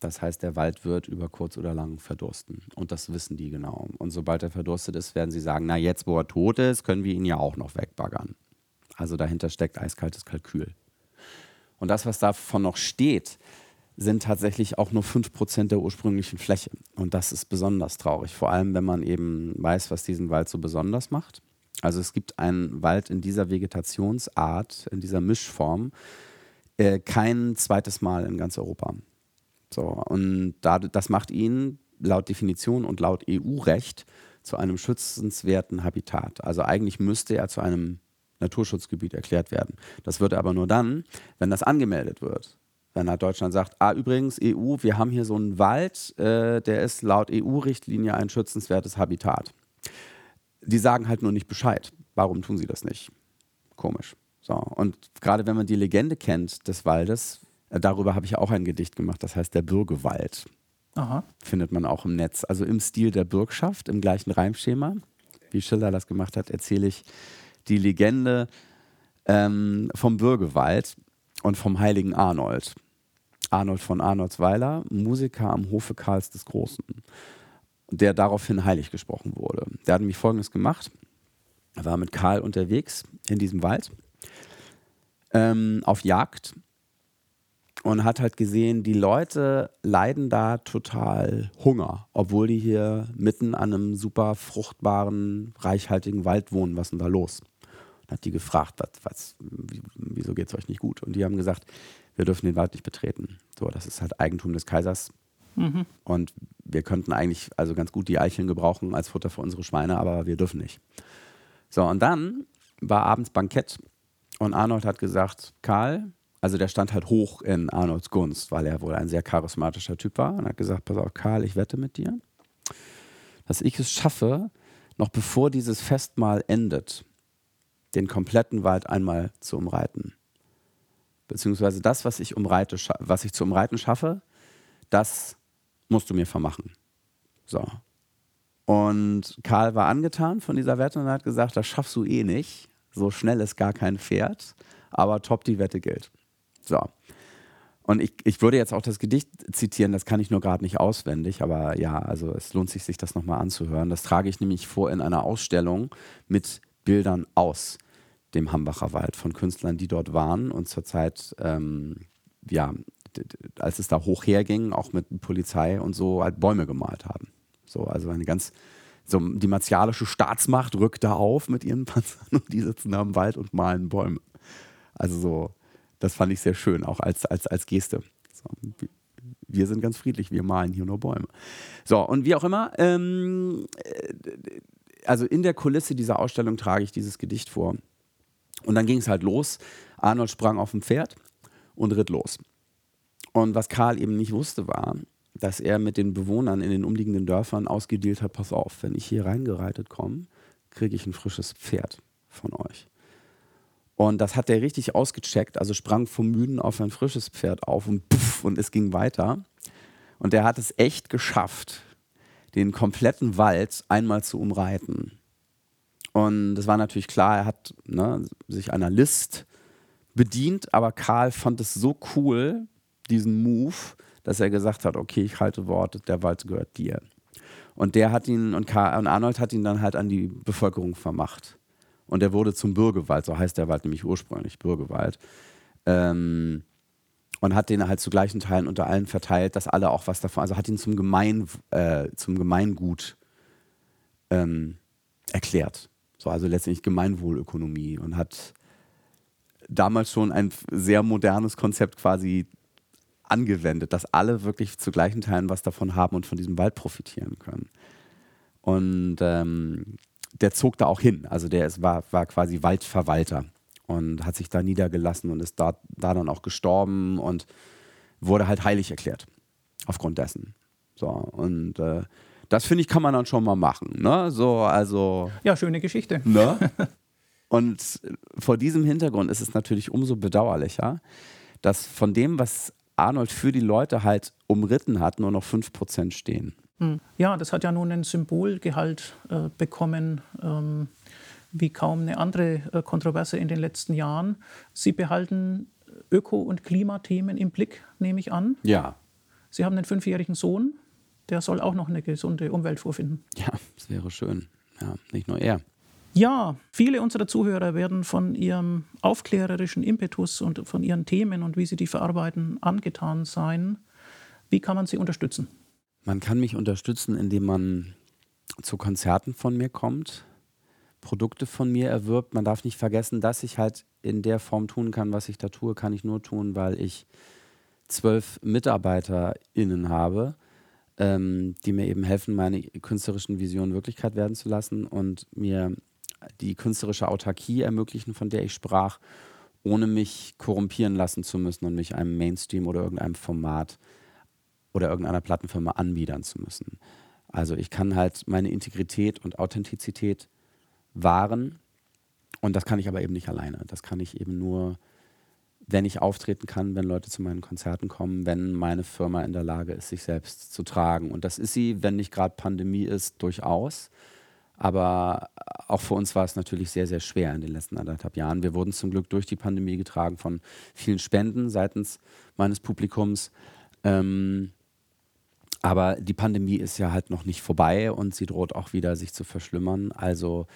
Das heißt, der Wald wird über kurz oder lang verdursten. Und das wissen die genau. Und sobald er verdurstet ist, werden sie sagen, na jetzt, wo er tot ist, können wir ihn ja auch noch wegbaggern. Also dahinter steckt eiskaltes Kalkül. Und das, was davon noch steht, sind tatsächlich auch nur 5% der ursprünglichen Fläche. Und das ist besonders traurig, vor allem wenn man eben weiß, was diesen Wald so besonders macht. Also es gibt einen Wald in dieser Vegetationsart, in dieser Mischform, äh, kein zweites Mal in ganz Europa. So, und da, das macht ihn laut Definition und laut EU-Recht zu einem schützenswerten Habitat. Also eigentlich müsste er zu einem Naturschutzgebiet erklärt werden. Das wird aber nur dann, wenn das angemeldet wird. Wenn halt Deutschland sagt, ah übrigens EU, wir haben hier so einen Wald, äh, der ist laut EU-Richtlinie ein schützenswertes Habitat. Die sagen halt nur nicht Bescheid. Warum tun sie das nicht? Komisch. So. Und gerade wenn man die Legende kennt des Waldes, äh, darüber habe ich auch ein Gedicht gemacht, das heißt der Bürgewald. Aha. Findet man auch im Netz. Also im Stil der Bürgschaft, im gleichen Reimschema, wie Schiller das gemacht hat, erzähle ich die Legende ähm, vom Bürgewald und vom heiligen Arnold. Arnold von Arnoldsweiler, Musiker am Hofe Karls des Großen der daraufhin heilig gesprochen wurde. Der hat nämlich Folgendes gemacht. Er war mit Karl unterwegs in diesem Wald ähm, auf Jagd und hat halt gesehen, die Leute leiden da total Hunger, obwohl die hier mitten an einem super fruchtbaren, reichhaltigen Wald wohnen. Was ist denn da los? Hat die gefragt, was, was, wieso geht es euch nicht gut? Und die haben gesagt, wir dürfen den Wald nicht betreten. So, das ist halt Eigentum des Kaisers. Mhm. Und wir könnten eigentlich also ganz gut die Eicheln gebrauchen als Futter für unsere Schweine, aber wir dürfen nicht. So, und dann war abends Bankett und Arnold hat gesagt, Karl, also der stand halt hoch in Arnolds Gunst, weil er wohl ein sehr charismatischer Typ war und hat gesagt, pass auf, Karl, ich wette mit dir, dass ich es schaffe, noch bevor dieses Festmahl endet, den kompletten Wald einmal zu umreiten. Beziehungsweise das, was ich, umreite, was ich zu umreiten schaffe, das musst du mir vermachen. So. Und Karl war angetan von dieser Wette und hat gesagt, das schaffst du eh nicht. So schnell ist gar kein Pferd, aber top, die Wette gilt. So. Und ich, ich würde jetzt auch das Gedicht zitieren, das kann ich nur gerade nicht auswendig, aber ja, also es lohnt sich, sich das nochmal anzuhören. Das trage ich nämlich vor in einer Ausstellung mit Bildern aus dem Hambacher Wald von Künstlern, die dort waren und zurzeit, ähm, ja, als es da hoch herging, auch mit Polizei und so, halt Bäume gemalt haben. So, also eine ganz, so die martialische Staatsmacht rückt da auf mit ihren Panzern und die sitzen da im Wald und malen Bäume. Also so, das fand ich sehr schön, auch als, als, als Geste. So, wir sind ganz friedlich, wir malen hier nur Bäume. So, und wie auch immer, ähm, äh, also in der Kulisse dieser Ausstellung trage ich dieses Gedicht vor. Und dann ging es halt los. Arnold sprang auf dem Pferd und ritt los. Und was Karl eben nicht wusste, war, dass er mit den Bewohnern in den umliegenden Dörfern ausgedealt hat: Pass auf, wenn ich hier reingereitet komme, kriege ich ein frisches Pferd von euch. Und das hat er richtig ausgecheckt, also sprang vom Müden auf ein frisches Pferd auf und puff, und es ging weiter. Und er hat es echt geschafft, den kompletten Wald einmal zu umreiten. Und es war natürlich klar, er hat ne, sich einer List bedient, aber Karl fand es so cool, diesen Move, dass er gesagt hat, okay, ich halte Wort, der Wald gehört dir. Und der hat ihn, und, Karl, und Arnold hat ihn dann halt an die Bevölkerung vermacht. Und er wurde zum Bürgerwald, so heißt der Wald nämlich ursprünglich, Bürgerwald. Ähm, und hat den halt zu gleichen Teilen unter allen verteilt, dass alle auch was davon, also hat ihn zum, Gemein, äh, zum Gemeingut ähm, erklärt. So, also letztendlich Gemeinwohlökonomie und hat damals schon ein sehr modernes Konzept quasi angewendet, dass alle wirklich zu gleichen Teilen was davon haben und von diesem Wald profitieren können. Und ähm, der zog da auch hin. Also der ist, war, war quasi Waldverwalter und hat sich da niedergelassen und ist da, da dann auch gestorben und wurde halt heilig erklärt. Aufgrund dessen. So, und äh, das finde ich, kann man dann schon mal machen. Ne? So, also. Ja, schöne Geschichte. Ne? Und vor diesem Hintergrund ist es natürlich umso bedauerlicher, dass von dem, was Arnold für die Leute halt umritten hat, nur noch 5% stehen. Hm. Ja, das hat ja nun einen Symbolgehalt äh, bekommen, ähm, wie kaum eine andere äh, Kontroverse in den letzten Jahren. Sie behalten Öko- und Klimathemen im Blick, nehme ich an. Ja. Sie haben einen fünfjährigen Sohn der soll auch noch eine gesunde Umwelt vorfinden. Ja, das wäre schön. Ja, nicht nur er. Ja, viele unserer Zuhörer werden von ihrem aufklärerischen Impetus und von ihren Themen und wie sie die verarbeiten angetan sein. Wie kann man sie unterstützen? Man kann mich unterstützen, indem man zu Konzerten von mir kommt, Produkte von mir erwirbt. Man darf nicht vergessen, dass ich halt in der Form tun kann, was ich da tue, kann ich nur tun, weil ich zwölf MitarbeiterInnen habe ähm, die mir eben helfen, meine künstlerischen Visionen Wirklichkeit werden zu lassen und mir die künstlerische Autarkie ermöglichen, von der ich sprach, ohne mich korrumpieren lassen zu müssen und mich einem Mainstream oder irgendeinem Format oder irgendeiner Plattenfirma anbiedern zu müssen. Also ich kann halt meine Integrität und Authentizität wahren und das kann ich aber eben nicht alleine. Das kann ich eben nur wenn ich auftreten kann, wenn Leute zu meinen Konzerten kommen, wenn meine Firma in der Lage ist, sich selbst zu tragen. Und das ist sie, wenn nicht gerade Pandemie ist, durchaus. Aber auch für uns war es natürlich sehr, sehr schwer in den letzten anderthalb Jahren. Wir wurden zum Glück durch die Pandemie getragen von vielen Spenden seitens meines Publikums. Ähm, aber die Pandemie ist ja halt noch nicht vorbei und sie droht auch wieder sich zu verschlimmern. Also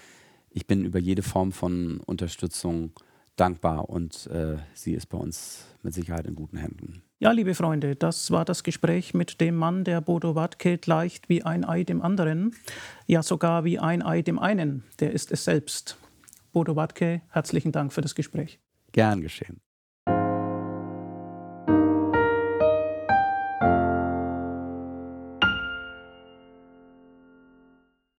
ich bin über jede Form von Unterstützung dankbar und äh, sie ist bei uns mit Sicherheit in guten Händen. Ja, liebe Freunde, das war das Gespräch mit dem Mann, der Bodo Wartke leicht wie ein Ei dem anderen, ja sogar wie ein Ei dem einen, der ist es selbst. Bodo Wartke, herzlichen Dank für das Gespräch. Gern geschehen.